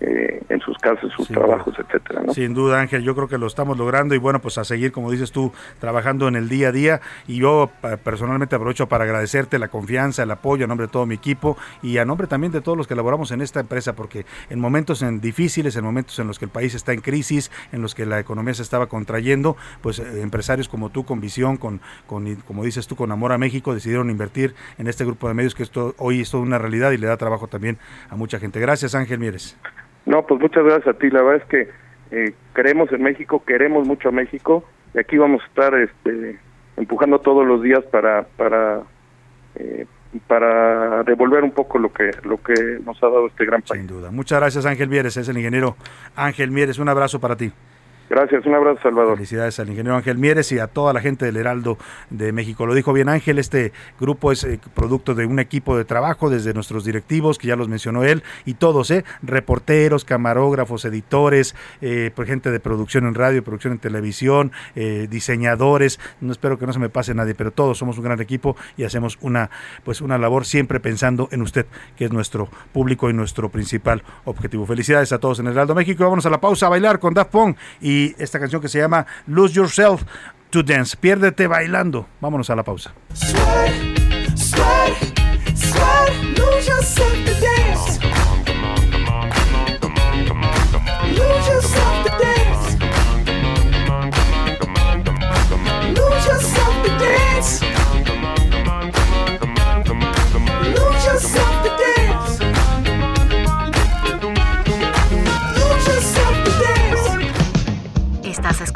eh, en sus casas, sus trabajos, etcétera. ¿no? Sin duda, Ángel, yo creo que lo estamos logrando y bueno, pues a seguir, como dices tú, trabajando en el día a día. Y yo pa- personalmente aprovecho para agradecerte la confianza, el apoyo a nombre de todo mi equipo y a nombre también de todos los que elaboramos en esta empresa, porque en momentos en difíciles, en momentos en los que el país está en crisis, en los que la economía se estaba contrayendo, pues eh, empresarios como tú, con visión, con, con, como dices tú, con amor a México, decidieron invertir en este grupo de medios que esto hoy es toda una realidad y le da trabajo también a mucha gente. Gracias, Ángel Mieres. No, pues muchas gracias a ti. La verdad es que eh, creemos en México, queremos mucho a México y aquí vamos a estar este, empujando todos los días para para eh, para devolver un poco lo que lo que nos ha dado este gran país. Sin duda. Muchas gracias, Ángel Mieres. Es el ingeniero Ángel Mieres. Un abrazo para ti. Gracias, un abrazo, Salvador. Felicidades al ingeniero Ángel Mieres y a toda la gente del Heraldo de México. Lo dijo bien Ángel, este grupo es eh, producto de un equipo de trabajo desde nuestros directivos, que ya los mencionó él, y todos, ¿eh? reporteros, camarógrafos, editores, eh, pues, gente de producción en radio, producción en televisión, eh, diseñadores. No espero que no se me pase nadie, pero todos somos un gran equipo y hacemos una, pues, una labor siempre pensando en usted, que es nuestro público y nuestro principal objetivo. Felicidades a todos en el Heraldo México. Vámonos a la pausa a bailar con Daft Punk y esta canción que se llama Lose Yourself to Dance. Piérdete bailando. Vámonos a la pausa.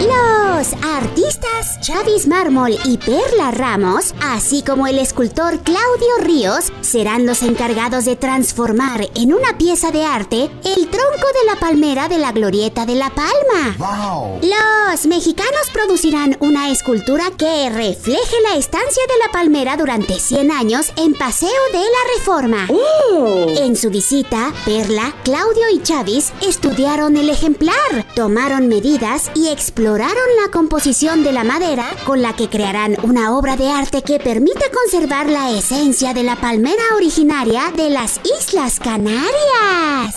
Los artistas Chavis Mármol y Perla Ramos, así como el escultor Claudio Ríos, serán los encargados de transformar en una pieza de arte el tronco de la palmera de la Glorieta de la Palma. Los mexicanos producirán una escultura que refleje la estancia de la palmera durante 100 años en Paseo de la Reforma. En su visita, Perla, Claudio y Chavis estudiaron el ejemplar, tomaron medidas y exploraron la composición de la madera con la que crearán una obra de arte que permita conservar la esencia de la palmera originaria de las Islas Canarias.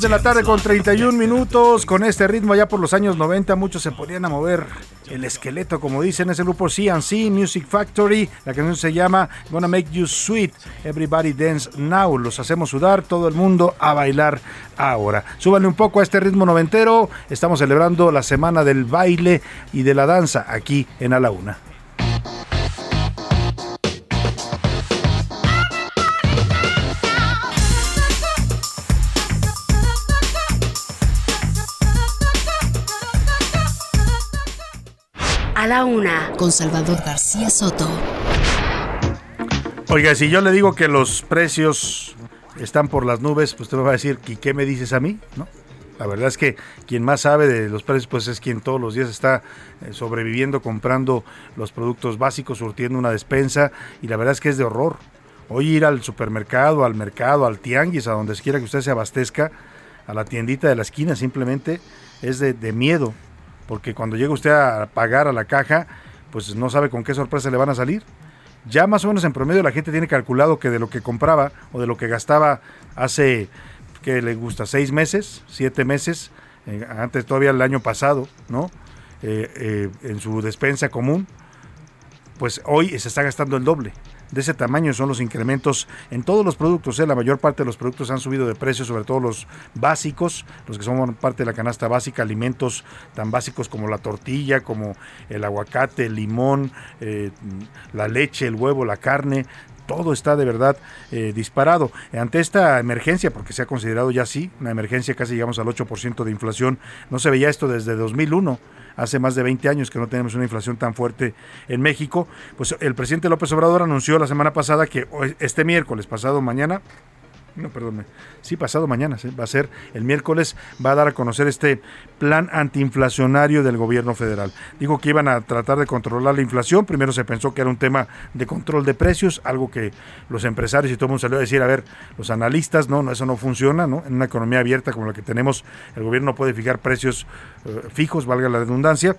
De la tarde con 31 minutos. Con este ritmo, ya por los años 90, muchos se ponían a mover el esqueleto, como dicen ese grupo CNC Music Factory. La canción se llama Gonna Make You Sweet. Everybody Dance Now. Los hacemos sudar, todo el mundo a bailar ahora. Súbanle un poco a este ritmo noventero. Estamos celebrando la semana del baile y de la danza aquí en A la Una. A la una, con Salvador García Soto. Oiga, si yo le digo que los precios están por las nubes, pues usted me va a decir, ¿y qué me dices a mí? ¿No? La verdad es que quien más sabe de los precios, pues es quien todos los días está eh, sobreviviendo, comprando los productos básicos, surtiendo una despensa, y la verdad es que es de horror. Hoy ir al supermercado, al mercado, al tianguis, a donde quiera que usted se abastezca, a la tiendita de la esquina, simplemente es de, de miedo porque cuando llega usted a pagar a la caja, pues no sabe con qué sorpresa le van a salir. Ya más o menos en promedio la gente tiene calculado que de lo que compraba o de lo que gastaba hace, que le gusta? ¿Seis meses? ¿Siete meses? Eh, antes todavía el año pasado, ¿no? Eh, eh, en su despensa común, pues hoy se está gastando el doble de ese tamaño son los incrementos en todos los productos. ¿eh? La mayor parte de los productos han subido de precio, sobre todo los básicos, los que son parte de la canasta básica, alimentos tan básicos como la tortilla, como el aguacate, el limón, eh, la leche, el huevo, la carne, todo está de verdad eh, disparado. Ante esta emergencia, porque se ha considerado ya así, una emergencia casi llegamos al 8% de inflación, no se veía esto desde 2001 hace más de 20 años que no tenemos una inflación tan fuerte en México, pues el presidente López Obrador anunció la semana pasada que este miércoles, pasado mañana, no, perdón, sí, pasado mañana, va a ser el miércoles, va a dar a conocer este plan antiinflacionario del gobierno federal. Dijo que iban a tratar de controlar la inflación, primero se pensó que era un tema de control de precios, algo que los empresarios y todo el mundo salió a decir, a ver, los analistas, no, no eso no funciona, ¿no? En una economía abierta como la que tenemos, el gobierno no puede fijar precios eh, fijos, valga la redundancia,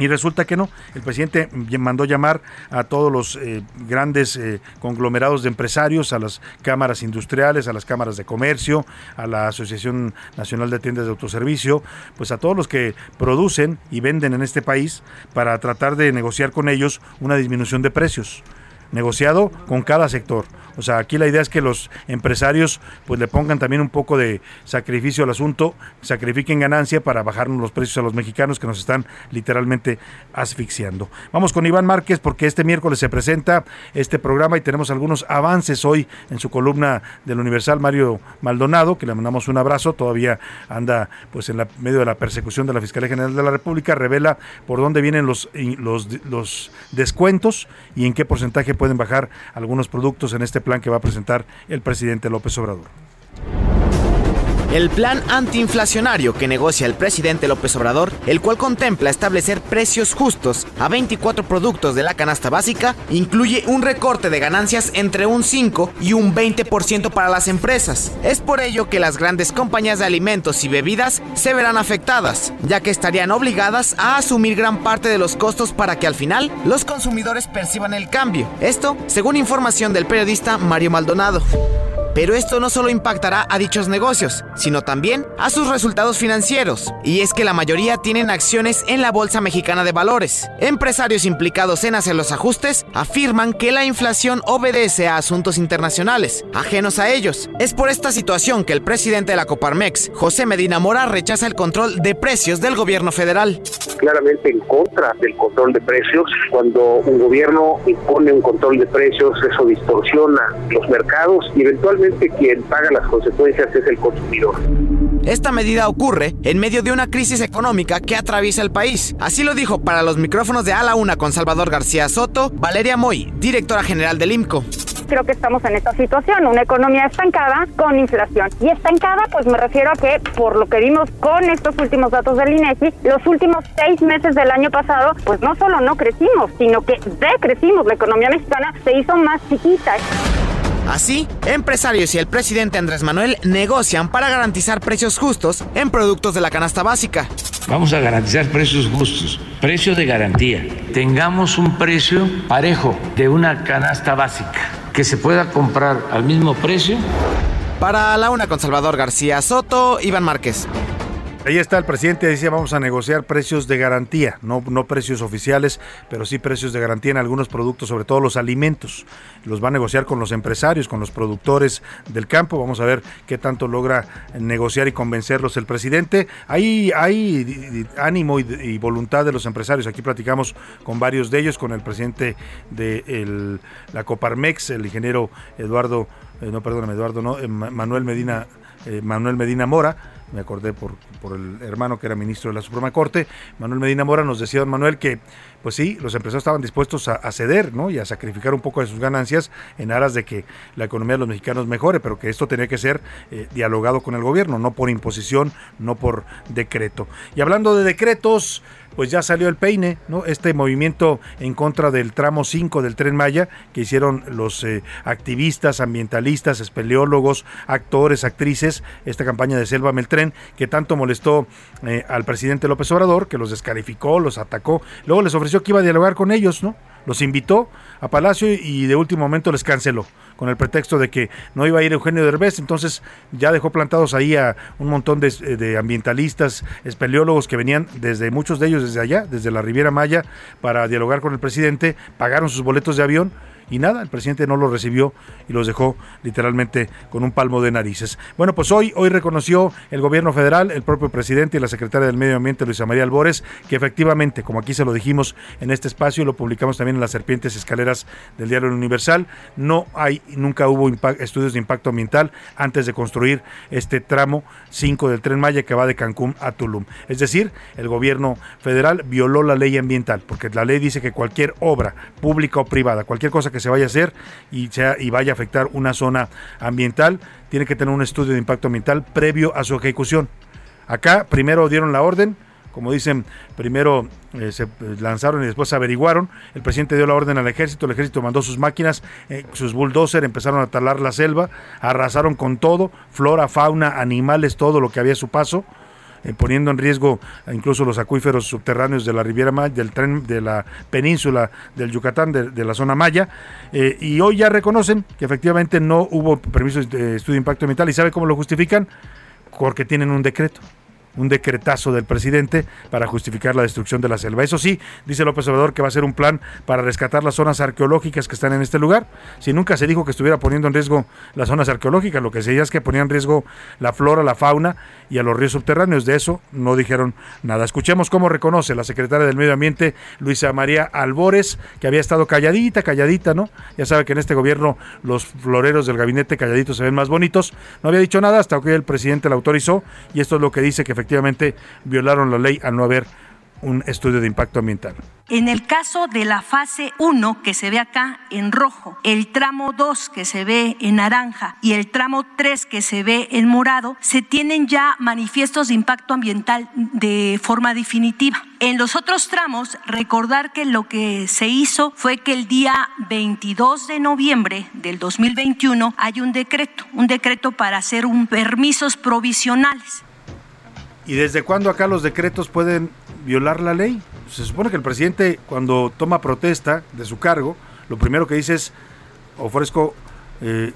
y resulta que no, el presidente mandó llamar a todos los eh, grandes eh, conglomerados de empresarios, a las cámaras industriales, a las cámaras de comercio, a la Asociación Nacional de Tiendas de Autoservicio, pues a todos los que producen y venden en este país para tratar de negociar con ellos una disminución de precios negociado con cada sector. O sea, aquí la idea es que los empresarios pues le pongan también un poco de sacrificio al asunto, sacrifiquen ganancia para bajarnos los precios a los mexicanos que nos están literalmente asfixiando. Vamos con Iván Márquez porque este miércoles se presenta este programa y tenemos algunos avances hoy en su columna del Universal Mario Maldonado, que le mandamos un abrazo, todavía anda pues en la, medio de la persecución de la Fiscalía General de la República, revela por dónde vienen los, los, los descuentos y en qué porcentaje pueden bajar algunos productos en este plan que va a presentar el presidente López Obrador. El plan antiinflacionario que negocia el presidente López Obrador, el cual contempla establecer precios justos a 24 productos de la canasta básica, incluye un recorte de ganancias entre un 5 y un 20% para las empresas. Es por ello que las grandes compañías de alimentos y bebidas se verán afectadas, ya que estarían obligadas a asumir gran parte de los costos para que al final los consumidores perciban el cambio. Esto, según información del periodista Mario Maldonado. Pero esto no solo impactará a dichos negocios, sino también a sus resultados financieros. Y es que la mayoría tienen acciones en la Bolsa Mexicana de Valores. Empresarios implicados en hacer los ajustes afirman que la inflación obedece a asuntos internacionales, ajenos a ellos. Es por esta situación que el presidente de la Coparmex, José Medina Mora, rechaza el control de precios del gobierno federal. Claramente en contra del control de precios. Cuando un gobierno impone un control de precios, eso distorsiona los mercados y eventualmente quien paga las consecuencias es el consumidor. Esta medida ocurre en medio de una crisis económica que atraviesa el país. Así lo dijo para los micrófonos de A la Una con Salvador García Soto, Valeria Moy, directora general del IMCO creo que estamos en esta situación, una economía estancada con inflación. Y estancada, pues me refiero a que, por lo que vimos con estos últimos datos del INEGI, los últimos seis meses del año pasado, pues no solo no crecimos, sino que decrecimos. La economía mexicana se hizo más chiquita. Así, empresarios y el presidente Andrés Manuel negocian para garantizar precios justos en productos de la canasta básica. Vamos a garantizar precios justos, precios de garantía. Tengamos un precio parejo de una canasta básica que se pueda comprar al mismo precio. Para la una con Salvador García Soto, Iván Márquez. Ahí está el presidente, decía vamos a negociar precios de garantía, no, no precios oficiales, pero sí precios de garantía en algunos productos, sobre todo los alimentos. Los va a negociar con los empresarios, con los productores del campo. Vamos a ver qué tanto logra negociar y convencerlos el presidente. Hay, hay ánimo y, voluntad de los empresarios. Aquí platicamos con varios de ellos, con el presidente de la Coparmex, el ingeniero Eduardo, eh, no perdóname, Eduardo, no, eh, Manuel Medina, eh, Manuel Medina Mora me acordé por, por el hermano que era ministro de la Suprema Corte, Manuel Medina Mora, nos decía don Manuel que, pues sí, los empresarios estaban dispuestos a, ceder ¿no? y a sacrificar un poco de sus ganancias en aras de que la economía de los mexicanos mejore, pero que esto tenía que ser eh, dialogado con el gobierno, no por imposición, no por decreto. Y hablando de decretos, pues ya salió el peine, ¿no? Este movimiento en contra del tramo 5 del tren Maya que hicieron los eh, activistas, ambientalistas, espeleólogos, actores, actrices, esta campaña de Selva Meltren que tanto molestó eh, al presidente López Obrador, que los descalificó, los atacó, luego les ofreció que iba a dialogar con ellos, ¿no? Los invitó a Palacio y de último momento les canceló con el pretexto de que no iba a ir Eugenio Derbez, entonces ya dejó plantados ahí a un montón de, de, ambientalistas, espeleólogos que venían desde muchos de ellos desde allá, desde la Riviera Maya, para dialogar con el presidente, pagaron sus boletos de avión y nada, el presidente no los recibió y los dejó literalmente con un palmo de narices. Bueno, pues hoy, hoy reconoció el gobierno federal, el propio presidente y la secretaria del Medio Ambiente, Luisa María Albores, que efectivamente, como aquí se lo dijimos en este espacio, lo publicamos también en las serpientes escaleras del diario Universal, no hay, nunca hubo estudios de impacto ambiental antes de construir este tramo 5 del tren Maya que va de Cancún a Tulum. Es decir, el gobierno federal violó la ley ambiental, porque la ley dice que cualquier obra pública o privada, cualquier cosa que se vaya a hacer y, sea, y vaya a afectar una zona ambiental, tiene que tener un estudio de impacto ambiental previo a su ejecución. Acá primero dieron la orden, como dicen, primero eh, se lanzaron y después averiguaron. El presidente dio la orden al ejército, el ejército mandó sus máquinas, eh, sus bulldozers empezaron a talar la selva, arrasaron con todo, flora, fauna, animales, todo lo que había a su paso. Eh, poniendo en riesgo incluso los acuíferos subterráneos de la Riviera Maya, del tren de la península del Yucatán, de, la zona Maya, eh, y hoy ya reconocen que efectivamente no hubo permiso de estudio de impacto ambiental. ¿Y sabe cómo lo justifican? Porque tienen un decreto un decretazo del presidente para justificar la destrucción de la selva. Eso sí, dice López Obrador que va a ser un plan para rescatar las zonas arqueológicas que están en este lugar. Si nunca se dijo que estuviera poniendo en riesgo las zonas arqueológicas, lo que se decía es que ponía en riesgo la flora, la fauna y a los ríos subterráneos. De eso no dijeron nada. Escuchemos cómo reconoce la secretaria del Medio Ambiente, Luisa María Albores, que había estado calladita, calladita, ¿no? Ya sabe que en este gobierno los floreros del gabinete calladitos se ven más bonitos. No había dicho nada hasta que el presidente la autorizó y esto es lo que dice que efectivamente violaron la ley al no haber un estudio de impacto ambiental. En el caso de la fase 1 que se ve acá en rojo, el tramo 2 que se ve en naranja y el tramo 3 que se ve en morado, se tienen ya manifiestos de impacto ambiental de forma definitiva. En los otros tramos, recordar que lo que se hizo fue que el día 22 de noviembre del 2021 hay un decreto, un decreto para hacer un permisos provisionales. ¿Y desde cuándo acá los decretos pueden violar la ley? Se supone que el presidente cuando toma protesta de su cargo, lo primero que dice es ofrezco eh,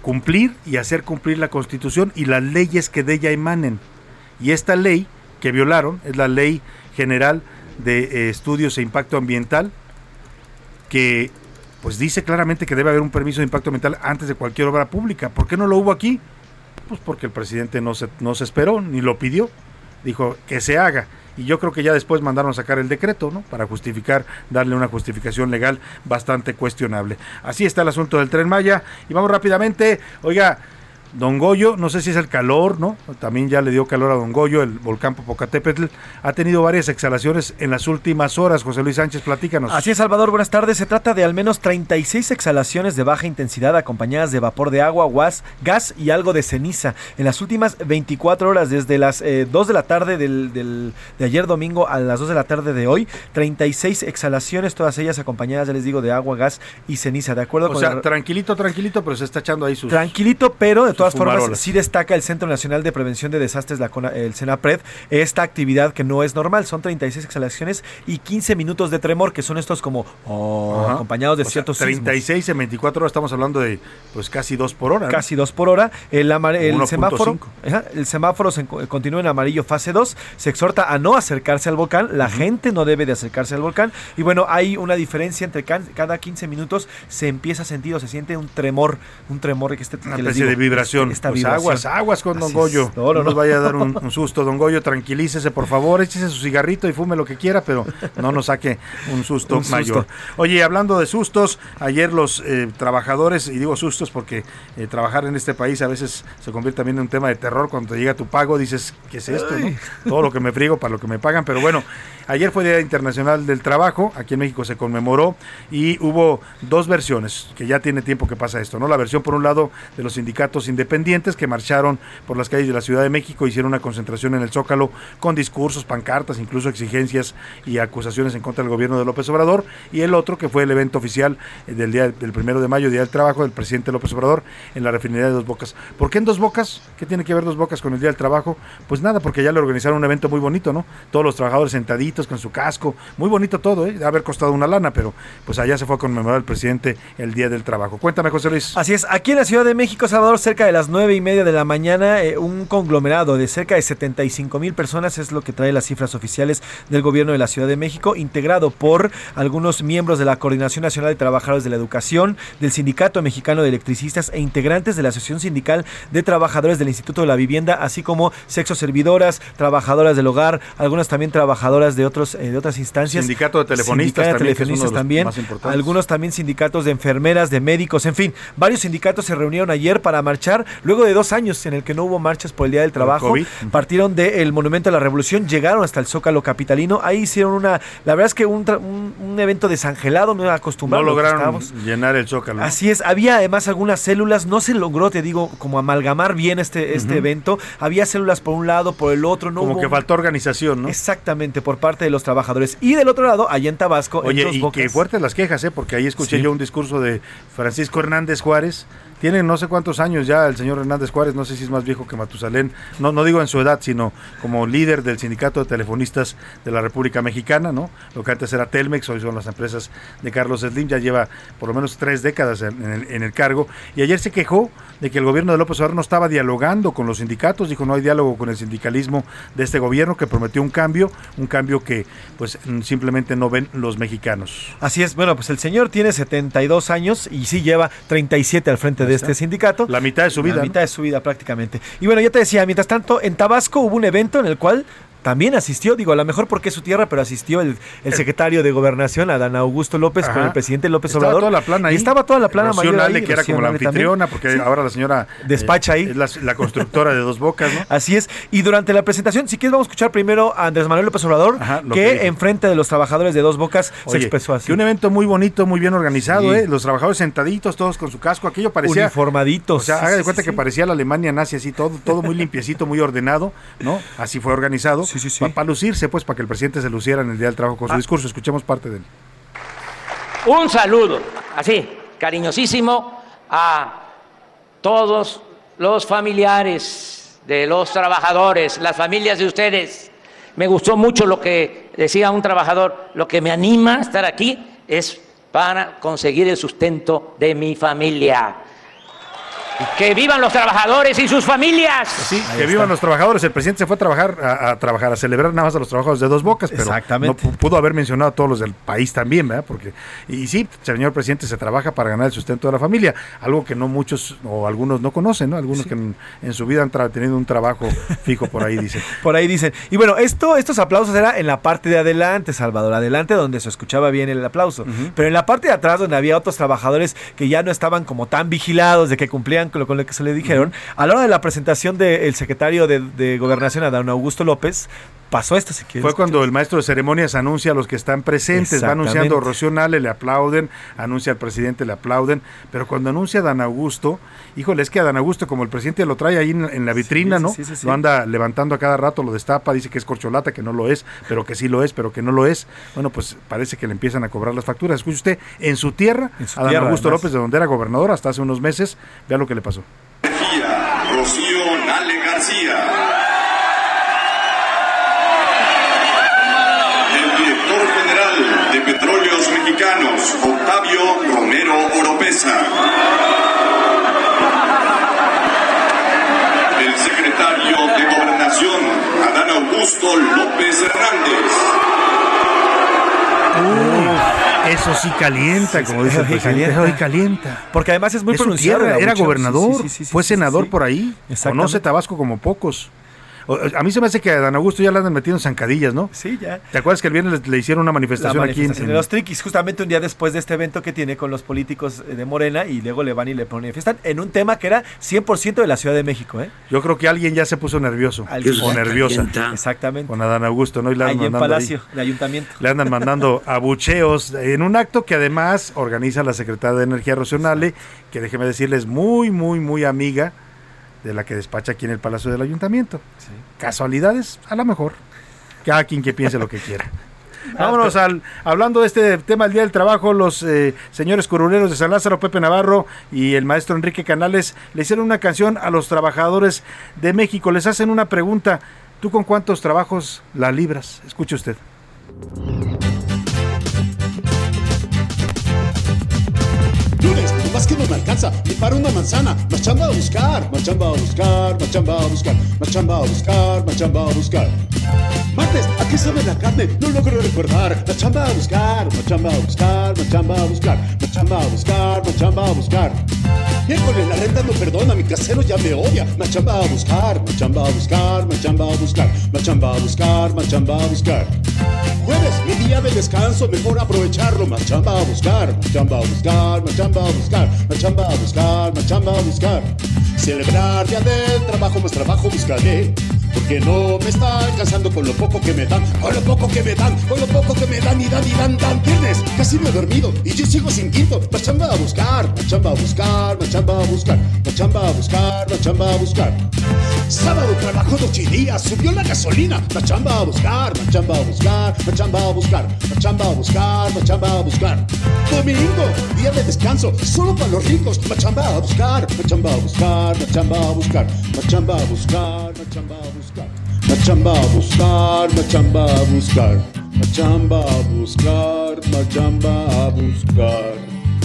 cumplir y hacer cumplir la constitución y las leyes que de ella emanen. Y esta ley que violaron es la ley general de eh, estudios e impacto ambiental que pues dice claramente que debe haber un permiso de impacto ambiental antes de cualquier obra pública. ¿Por qué no lo hubo aquí? Pues porque el presidente no se, no se esperó ni lo pidió. Dijo que se haga. Y yo creo que ya después mandaron a sacar el decreto, ¿no? Para justificar, darle una justificación legal bastante cuestionable. Así está el asunto del tren Maya. Y vamos rápidamente. Oiga, Don Goyo, no sé si es el calor, ¿no? También ya le dio calor a Don Goyo, el volcán Popocatépetl. Ha tenido varias exhalaciones en las últimas horas. José Luis Sánchez, platícanos. Así es, Salvador, buenas tardes. Se trata de al menos 36 exhalaciones de baja intensidad acompañadas de vapor de agua, gas, gas y algo de ceniza. En las últimas 24 horas, desde las 2 eh, de la tarde del, de ayer domingo a las 2 de la tarde de hoy, 36 exhalaciones, todas ellas acompañadas, ya les digo, de agua, gas y ceniza. De acuerdo o con sea, tranquilito, tranquilito, pero se está echando ahí sus. Tranquilito, pero de todas formas, sí destaca el Centro Nacional de Prevención de Desastres, la, el CENAPRED, esta actividad que no es normal. Son 36 exhalaciones y 15 minutos de tremor, que son estos como oh, acompañados de ciertos 36 en 24 horas, estamos hablando de pues casi 2 por hora. Casi 2 por hora. El, el semáforo, el semáforo se continúa en amarillo fase 2. Se exhorta a no acercarse al volcán. La gente no debe de acercarse al volcán. Y bueno, hay una diferencia entre cada 15 minutos se empieza a sentir o se siente un tremor, un tremor que, este, una especie de vibración. Pues aguas, aguas con Don Goyo. No, nos vaya a dar un, susto, Don Goyo. Tranquilícese, por favor. Échese su cigarrito y fume lo que quiera, pero no nos saque un susto, mayor. Oye, hablando de sustos, ayer los eh, trabajadores, y digo sustos porque eh, trabajar en este país a veces se convierte también en un tema de terror. Cuando te llega tu pago, dices, ¿qué es esto? Todo lo que me frigo para lo que me pagan, pero bueno, ayer fue Día Internacional del Trabajo, aquí en México se conmemoró y hubo dos versiones, que ya tiene tiempo que pasa esto, ¿no? La versión por un lado de los sindicatos independientes que marcharon por las calles de la Ciudad de México, hicieron una concentración en el Zócalo con discursos, pancartas, incluso exigencias y acusaciones en contra del gobierno de López Obrador, y el otro que fue el evento oficial del día del primero de mayo, Día del Trabajo, del presidente López Obrador en la refinería de Dos Bocas. ¿Por qué en Dos Bocas? ¿Qué tiene que ver Dos Bocas con el Día del Trabajo? Pues nada, porque ya le organizaron un evento muy bonito, ¿no? Todos los trabajadores sentaditos con su casco, muy bonito todo, ¿eh? De haber costado una lana, pero pues allá se fue a conmemorar el presidente el Día del Trabajo. Cuéntame, José Luis. Así es, aquí en la Ciudad de México, Salvador, cerca de las nueve y media de la mañana, eh, un conglomerado de cerca de 75 mil personas es lo que trae las cifras oficiales del gobierno de la Ciudad de México, integrado por algunos miembros de la Coordinación Nacional de Trabajadores de la Educación, del Sindicato Mexicano de Electricistas e integrantes de la Asociación Sindical de Trabajadores del Instituto de la Vivienda, así como sexo servidoras, trabajadoras del hogar, algunas también trabajadoras de otros eh, de otras instancias. Sindicato de telefonistas, también, de telefonistas también, algunos también sindicatos de enfermeras, de médicos, en fin, varios sindicatos se reunieron ayer para marchar luego de dos años en el que no hubo marchas por el Día del Trabajo. Partieron del Monumento a la Revolución, llegaron hasta el Zócalo Capitalino, ahí hicieron una, la verdad es que un, un, evento desangelado, no acostumbrado. No lograron llenar el Zócalo. Así es, había además algunas células, no se logró, te digo, como amalgamar bien este, este evento. Había células por un lado, por el otro, no Como que faltó organización, ¿no? Exactamente, por parte de los trabajadores. Y del otro lado, allá en Tabasco. Oye, y qué fuertes las quejas, ¿eh? Porque ahí escuché yo un discurso de Francisco Hernández Juárez tiene no sé cuántos años ya el señor Hernández Juárez, no sé si es más viejo que Matusalén, no, no digo en su edad, sino como líder del sindicato de telefonistas de la República Mexicana, ¿no? Lo que antes era Telmex, hoy son las empresas de Carlos Slim, ya lleva por lo menos tres décadas en, el, cargo, y ayer se quejó de que el gobierno de López Obrador no estaba dialogando con los sindicatos, dijo no hay diálogo con el sindicalismo de este gobierno que prometió un cambio, un cambio que pues simplemente no ven los mexicanos. Así es, bueno, pues el señor tiene 72 años y sí lleva 37 al frente de este sindicato. La mitad de su vida. La mitad de su vida prácticamente. Y bueno, ya te decía, mientras tanto, en Tabasco hubo un evento en el cual también asistió, digo, a lo mejor porque es su tierra, pero asistió el, el eh. secretario de Gobernación, Adán Augusto López, con el presidente López estaba Obrador. Toda la plana ahí. Y estaba toda la plana mayor ahí, que era como la anfitriona, porque ahora la señora despacha ahí. Es la, constructora de dos bocas, ¿no? Así es. Y durante la presentación, si quieres, vamos a escuchar primero a Andrés Manuel López Obrador, que, en frente de los trabajadores de dos bocas se expresó así. Que un evento muy bonito, muy bien organizado, ¿eh? Los trabajadores sentaditos, todos con su casco, aquello parecía. Uniformaditos. O sea, haga de cuenta que parecía la Alemania nazi, así, todo, todo muy limpiecito, muy ordenado, ¿no? Así fue organizado. Sí, sí, sí. Para lucir pues para que el presidente se luciera en el Día del Trabajo con su ah. discurso. Escuchemos parte de él. Un saludo, así, cariñosísimo, a todos los familiares de los trabajadores, las familias de ustedes. Me gustó mucho lo que decía un trabajador, lo que me anima a estar aquí es para conseguir el sustento de mi familia. Que vivan los trabajadores y sus familias. Sí, que vivan los trabajadores. El presidente se fue a trabajar, a, trabajar, a celebrar nada más a los trabajadores de dos bocas, pero no pudo haber mencionado a todos los del país también, ¿verdad? Porque, y sí, señor presidente se trabaja para ganar el sustento de la familia, algo que no muchos o algunos no conocen, ¿no? Algunos que en, su vida han tenido un trabajo fijo por ahí, dicen. por ahí dicen. Y bueno, esto, estos aplausos era en la parte de adelante, Salvador, adelante donde se escuchaba bien el aplauso. Pero en la parte de atrás, donde había otros trabajadores que ya no estaban como tan vigilados de que cumplían decían, con lo, con lo que se le dijeron, a la hora de la presentación del secretario de, de Gobernación, Adán Augusto López, pasó esto. Si Fue cuando el maestro de ceremonias anuncia a los que están presentes, va anunciando Rocío Nale, le aplauden, anuncia al presidente, le aplauden, pero cuando anuncia a Dan Augusto, híjole, es que a Dan Augusto, como el presidente lo trae ahí en, la vitrina, ¿no? lo anda levantando a cada rato, lo destapa, dice que es corcholata, que no lo es, pero que sí lo es, pero que no lo es. Bueno, pues parece que le empiezan a cobrar las facturas. Escuche usted, en su tierra, a Dan Augusto López, de donde era gobernador hasta hace unos meses, vea lo que le pasó. Rocío Nale García. de Petróleos Mexicanos, Octavio Romero Oropesa. El secretario de Gobernación, Adán Augusto López Hernández. eso sí calienta, como dice el presidente. Eso sí calienta. Porque además es muy pronunciado. era gobernador, fue senador por ahí. Conoce Tabasco como pocos. A mí se me hace que a Dan Augusto ya le andan metiendo zancadillas, ¿no? Sí, ya. ¿Te acuerdas que el viernes le, hicieron una manifestación, aquí en, los Triquis, justamente un día después de este evento que tiene con los políticos de Morena y luego le van y le manifiestan en un tema que era 100% de la Ciudad de México, ¿eh? Yo creo que alguien ya se puso nervioso o nerviosa. Exactamente. Con Adán Augusto, ¿no? Y le ahí en Palacio, de Ayuntamiento. Le andan mandando abucheos en un acto que además organiza la Secretaría de Energía Racionale, que déjeme decirles, muy, muy, muy amiga de la que despacha aquí en el Palacio del Ayuntamiento. Casualidades, a lo mejor. Cada quien que piense lo que quiera. Vámonos al hablando de este tema del Día del Trabajo, los eh, señores curuleros de San Lázaro, Pepe Navarro y el maestro Enrique Canales le hicieron una canción a los trabajadores de México. Les hacen una pregunta. ¿Tú con cuántos trabajos la libras? Escuche usted. más que no me alcanza ni para una manzana. Más chamba a buscar, más chamba a buscar, más chamba a buscar, más chamba a buscar, más chamba a buscar. Martes, ¿a qué sabe la carne? No logro recordar. Más chamba a buscar, más chamba a buscar, más chamba a buscar, más chamba a buscar, más chamba a buscar. Miércoles, la renta no perdona, mi casero ya me odia. Más chamba a buscar, más chamba a buscar, más chamba a buscar, más chamba a buscar, más chamba a buscar. Jueves, mi día de descanso, mejor aprovecharlo. Más chamba a buscar, más chamba a buscar, más chamba a buscar, chamba buscar, más chamba buscar. Celebrar día del trabajo, más trabajo buscaré. Porque no me está alcanzando con lo poco que me dan, con lo poco que me dan, con lo poco que me dan y dan y dan, dan. Tienes, casi me he dormido y yo sigo sin quinto. Más chamba a buscar, más chamba a buscar, más chamba a buscar, más chamba a buscar, más chamba a buscar. Sábado trabajo dos días, subió la gasolina, más chamba a buscar, más chamba a buscar, más chamba a buscar, más chamba a buscar, más chamba a buscar. Domingo, día de descanso, solo para los ricos, más chamba a buscar, más chamba a buscar, más chamba a buscar, más chamba a buscar, más chamba a buscar. Machamba a buscar, machamba a buscar, machamba a buscar, machamba a buscar,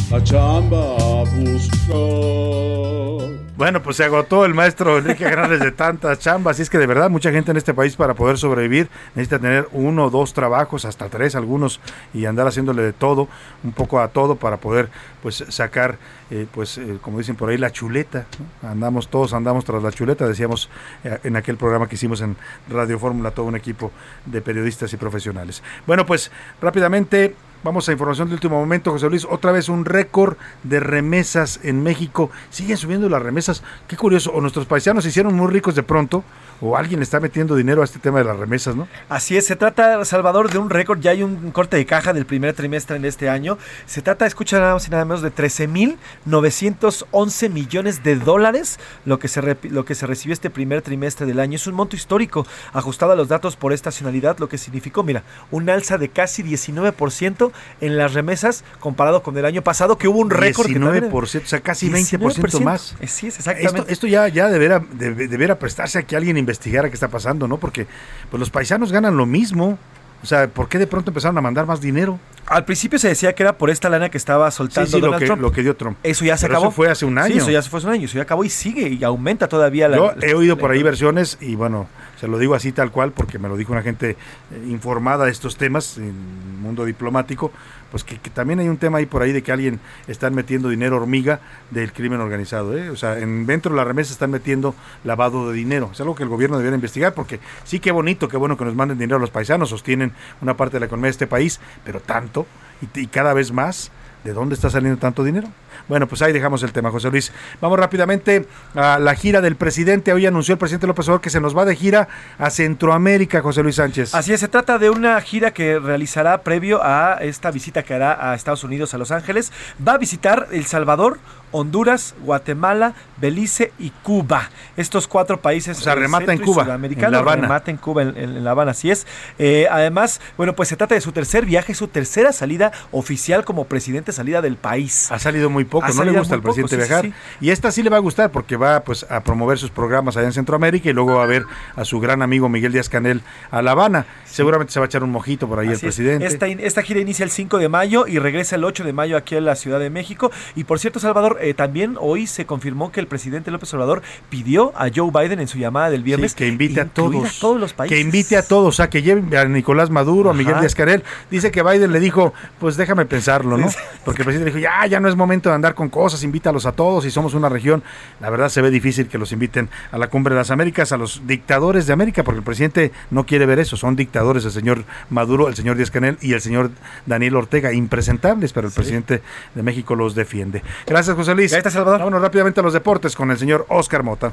machamba a buscar. Bueno, pues se agotó el maestro Enrique Grandes de tantas chambas. Y es que de verdad mucha gente en este país para poder sobrevivir necesita tener uno o dos trabajos, hasta tres algunos, y andar haciéndole de todo, un poco a todo para poder pues sacar, eh, pues eh, como dicen por ahí, la chuleta. Andamos, todos andamos tras la chuleta, decíamos eh, en aquel programa que hicimos en Radio Fórmula, todo un equipo de periodistas y profesionales. Bueno, pues rápidamente Vamos a información de último momento, José Luis. Otra vez un récord de remesas en México. Siguen subiendo las remesas. Qué curioso. O nuestros paisanos se hicieron muy ricos de pronto, o alguien está metiendo dinero a este tema de las remesas, ¿no? Así es. Se trata, Salvador, de un récord. Ya hay un corte de caja del primer trimestre en este año. Se trata, escucha nada más y nada menos, de 13.911 millones de dólares lo que, se lo que se recibió este primer trimestre del año. Es un monto histórico ajustado a los datos por estacionalidad, lo que significó, mira, un alza de casi 19% en las remesas comparado con el año pasado, que hubo un récord. 19%, o sea, casi 20% más. Sí, es exactamente. Esto, ya, ya deberá, deberá prestarse a que alguien investigara qué está pasando, ¿no? Porque pues los paisanos ganan lo mismo. O sea, ¿por qué de pronto empezaron a mandar más dinero? Al principio se decía que era por esta lana que estaba soltando sí, lo, que, lo que dio Trump. Eso ya se acabó. Eso fue hace un año. Sí, eso ya fue hace un año. Eso ya acabó y sigue y aumenta todavía la. Yo he oído por ahí versiones y bueno, se lo digo así tal cual porque me lo dijo una gente eh, informada de estos temas en el mundo diplomático pues que, también hay un tema ahí por ahí de que alguien está metiendo dinero hormiga del crimen organizado. ¿eh? O sea, en, dentro de la remesa están metiendo lavado de dinero. Es algo que el gobierno debería investigar porque sí, qué bonito, qué bueno que nos manden dinero a los paisanos, sostienen una parte de la economía de este país, pero tanto y cada vez más, ¿de dónde está saliendo tanto dinero? Bueno, pues ahí dejamos el tema, José Luis. Vamos rápidamente a la gira del presidente. Hoy anunció el presidente López Obrador que se nos va de gira a Centroamérica, José Luis Sánchez. Así es, se trata de una gira que realizará previo a esta visita que hará a Estados Unidos, a Los Ángeles. Va a visitar El Salvador, Honduras, Guatemala, Belice y Cuba. Estos cuatro países. O sea, remata en Cuba. En La Habana. Remata en Cuba, en, en La Habana, así es. Eh, además, bueno, pues se trata de su tercer viaje, su tercera salida oficial como presidente, salida del país. Ha salido muy poco, Ha no le gusta al presidente poco, viajar. sí, Y esta sí le va a gustar porque va pues a promover sus programas allá en Centroamérica y luego va a ver a su gran amigo Miguel Díaz Canel a La Habana. Seguramente se va a echar un mojito por ahí el es. presidente. Esta, esta gira inicia el 5 de mayo y regresa el 8 de mayo aquí a la Ciudad de México. Y por cierto, Salvador, eh, también hoy se confirmó que el presidente López Obrador pidió a Joe Biden en su llamada del viernes Sí, que invite a todos. todos los países. Que invite a todos, o sea, que lleven a Nicolás Maduro, a Miguel. Díaz Canel. Dice que Biden le dijo, pues déjame pensarlo, ¿no? Porque el presidente dijo, ya, ya no es momento de andar con cosas, invítalos a todos y somos una región. La verdad se ve difícil que los inviten a la cumbre de las Américas, a los dictadores de América, porque el presidente no quiere ver eso. Son dictadores el señor Maduro, el señor Díaz Canel y el señor Daniel Ortega, impresentables, pero el presidente de México los defiende. Gracias, José Luis. Ahí está, Salvador. Vámonos rápidamente a los deportes con el señor Oscar Mota.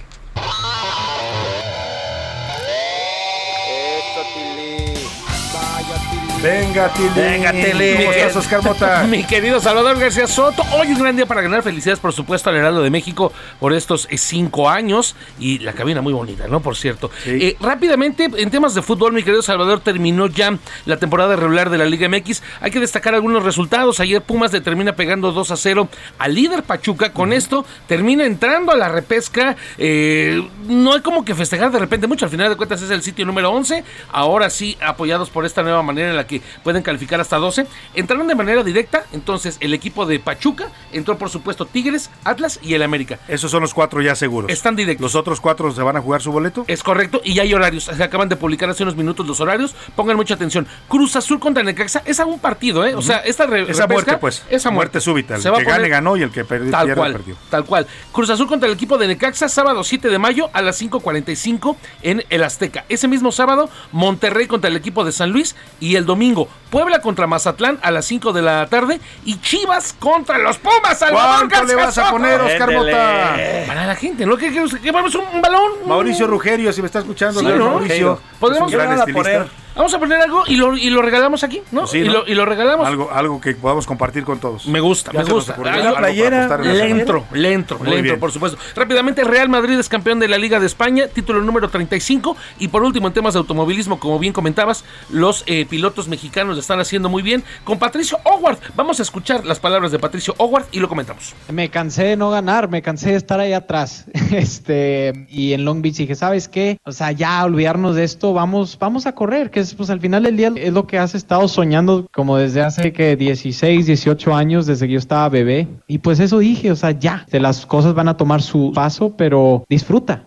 Venga, Tili. Venga, Tele. ¿Cómo estás, Oscar Mota? Mi querido Salvador García Soto. Hoy un gran día para ganar. Felicidades, por supuesto, al Heraldo de México por estos eh, cinco años. Y la cabina muy bonita, ¿no? Por cierto. Eh, rápidamente, en temas de fútbol, mi querido Salvador, terminó ya la temporada regular de la Liga MX. Hay que destacar algunos resultados. Ayer Pumas le termina pegando 2 a 0 al líder Pachuca. Con esto termina entrando a la repesca. Eh, no hay como que festejar de repente mucho. Al final de cuentas es el sitio número 11. Ahora sí, apoyados por esta nueva manera en la que pueden calificar hasta 12. Entraron de manera directa. Entonces el equipo de Pachuca entró, por supuesto, Tigres, Atlas y el América. Esos son los cuatro ya seguros. Están directos. ¿Los otros cuatro se van a jugar su boleto? Es correcto, y ya hay horarios. Se acaban de publicar hace unos minutos los horarios. Pongan mucha atención. Cruz Azul contra Necaxa es a un partido, ¿eh? O sea, esta re- Esa muerte, pues. Esa muerte súbita. El Se que gane, ganó y el que perdió, Tal pierde, cual, perdió. tal cual. Cruz Azul contra el equipo de Necaxa, sábado 7 de mayo a las 5.45 en el Azteca. Ese mismo sábado, Monterrey contra el equipo de San Luis y el domingo, Puebla contra Mazatlán a las 5 de la tarde y Chivas contra los Pumas. Salvador ¿Cuánto le García vas a poner, Oscar Mota? Para la gente, ¿no? ¿Qué vamos un, balón? Mauricio Rugerio, si me está escuchando, Sí, ¿no? Mauricio. Podemos es un gran poner a poner. Vamos a poner algo y lo, y lo regalamos aquí, ¿no? Sí, y, ¿no? Lo, y lo regalamos. Algo, algo que podamos compartir con todos. Me gusta, Ya me gusta. la le entro, le entro, Muy le entro, bien. por supuesto. Rápidamente, Real Madrid es campeón de la Liga de España, título número 35. Y por último, en temas de automovilismo, como bien comentabas, los eh, pilotos mexicanos lo están haciendo muy bien. Con Patricio Howard, vamos a escuchar las palabras de Patricio Howard y lo comentamos. Me cansé de no ganar, me cansé de estar ahí atrás. Este, y en Long Beach dije, ¿sabes qué? O sea, ya olvidarnos de esto, vamos, vamos a correr, que es pues al final del día es lo que has estado soñando como desde hace que 16, 18 años, desde que yo estaba bebé. Y pues eso dije, o sea, ya, de las cosas van a tomar su paso, pero disfruta.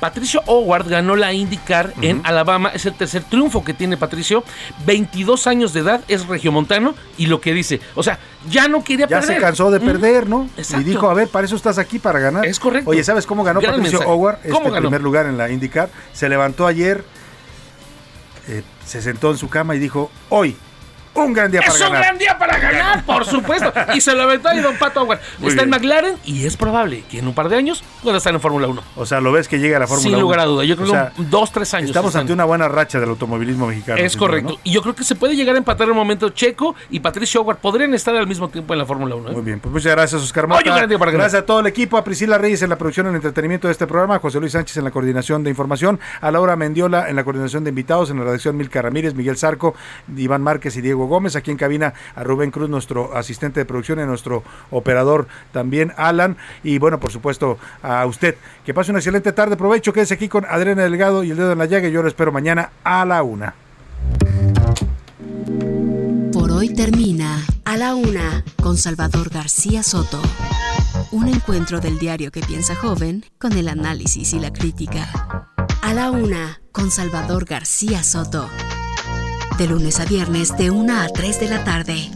Patricio Howard ganó la IndyCar en Alabama. Es el tercer triunfo que tiene Patricio. 22 años de edad, es regiomontano. Y lo que dice, o sea, ya no quería Ya perder. se cansó de Mm. perder, ¿no? Exacto. Y dijo, a ver, para eso estás aquí, para ganar. Es correcto. Oye, ¿sabes cómo ganó Gran Patricio mensaje. Howard? ¿Cómo Este ganó? primer lugar en la IndyCar. Se levantó ayer, eh, se sentó en su cama y dijo, hoy, un gran día para Es un ganar. gran día para ganar, por supuesto. Y se lo aventó ahí Don Pato Howard. Muy Está en. McLaren y es probable que en un par de años pueda estar en Fórmula 1. O sea, lo ves que llega a la Fórmula Sin 1. lugar a duda. Yo creo O sea, que dos, tres años. Estamos ante una buena racha del automovilismo mexicano. Es sin correcto. ¿no? Y yo creo que se puede llegar a empatar en un momento Checo y Patricio Howard. Podrían estar al mismo tiempo en la Fórmula 1. ¿eh? Muy bien, pues muchas gracias, Oscar Mota. Oye, un gran día para ganar. Gracias a todo el equipo, a Priscila Reyes en la producción el entretenimiento de este programa, a José Luis Sánchez en la coordinación de información, a Laura Mendiola en la coordinación de invitados, en la redacción Milka Ramírez, Miguel Zarco, Iván Márquez y Diego Gómez, aquí en cabina a Rubén Cruz, nuestro asistente de producción y nuestro operador también, Alan, y bueno, por supuesto, a usted. Que pase una excelente tarde, provecho, quédese aquí con Adriana Delgado y el dedo en la llaga, yo lo espero mañana a la una. Por hoy termina A la Una con Salvador García Soto. Un encuentro del diario que piensa joven con el análisis y la crítica. A la Una con Salvador García Soto. De lunes a viernes de 1 a 3 de la tarde.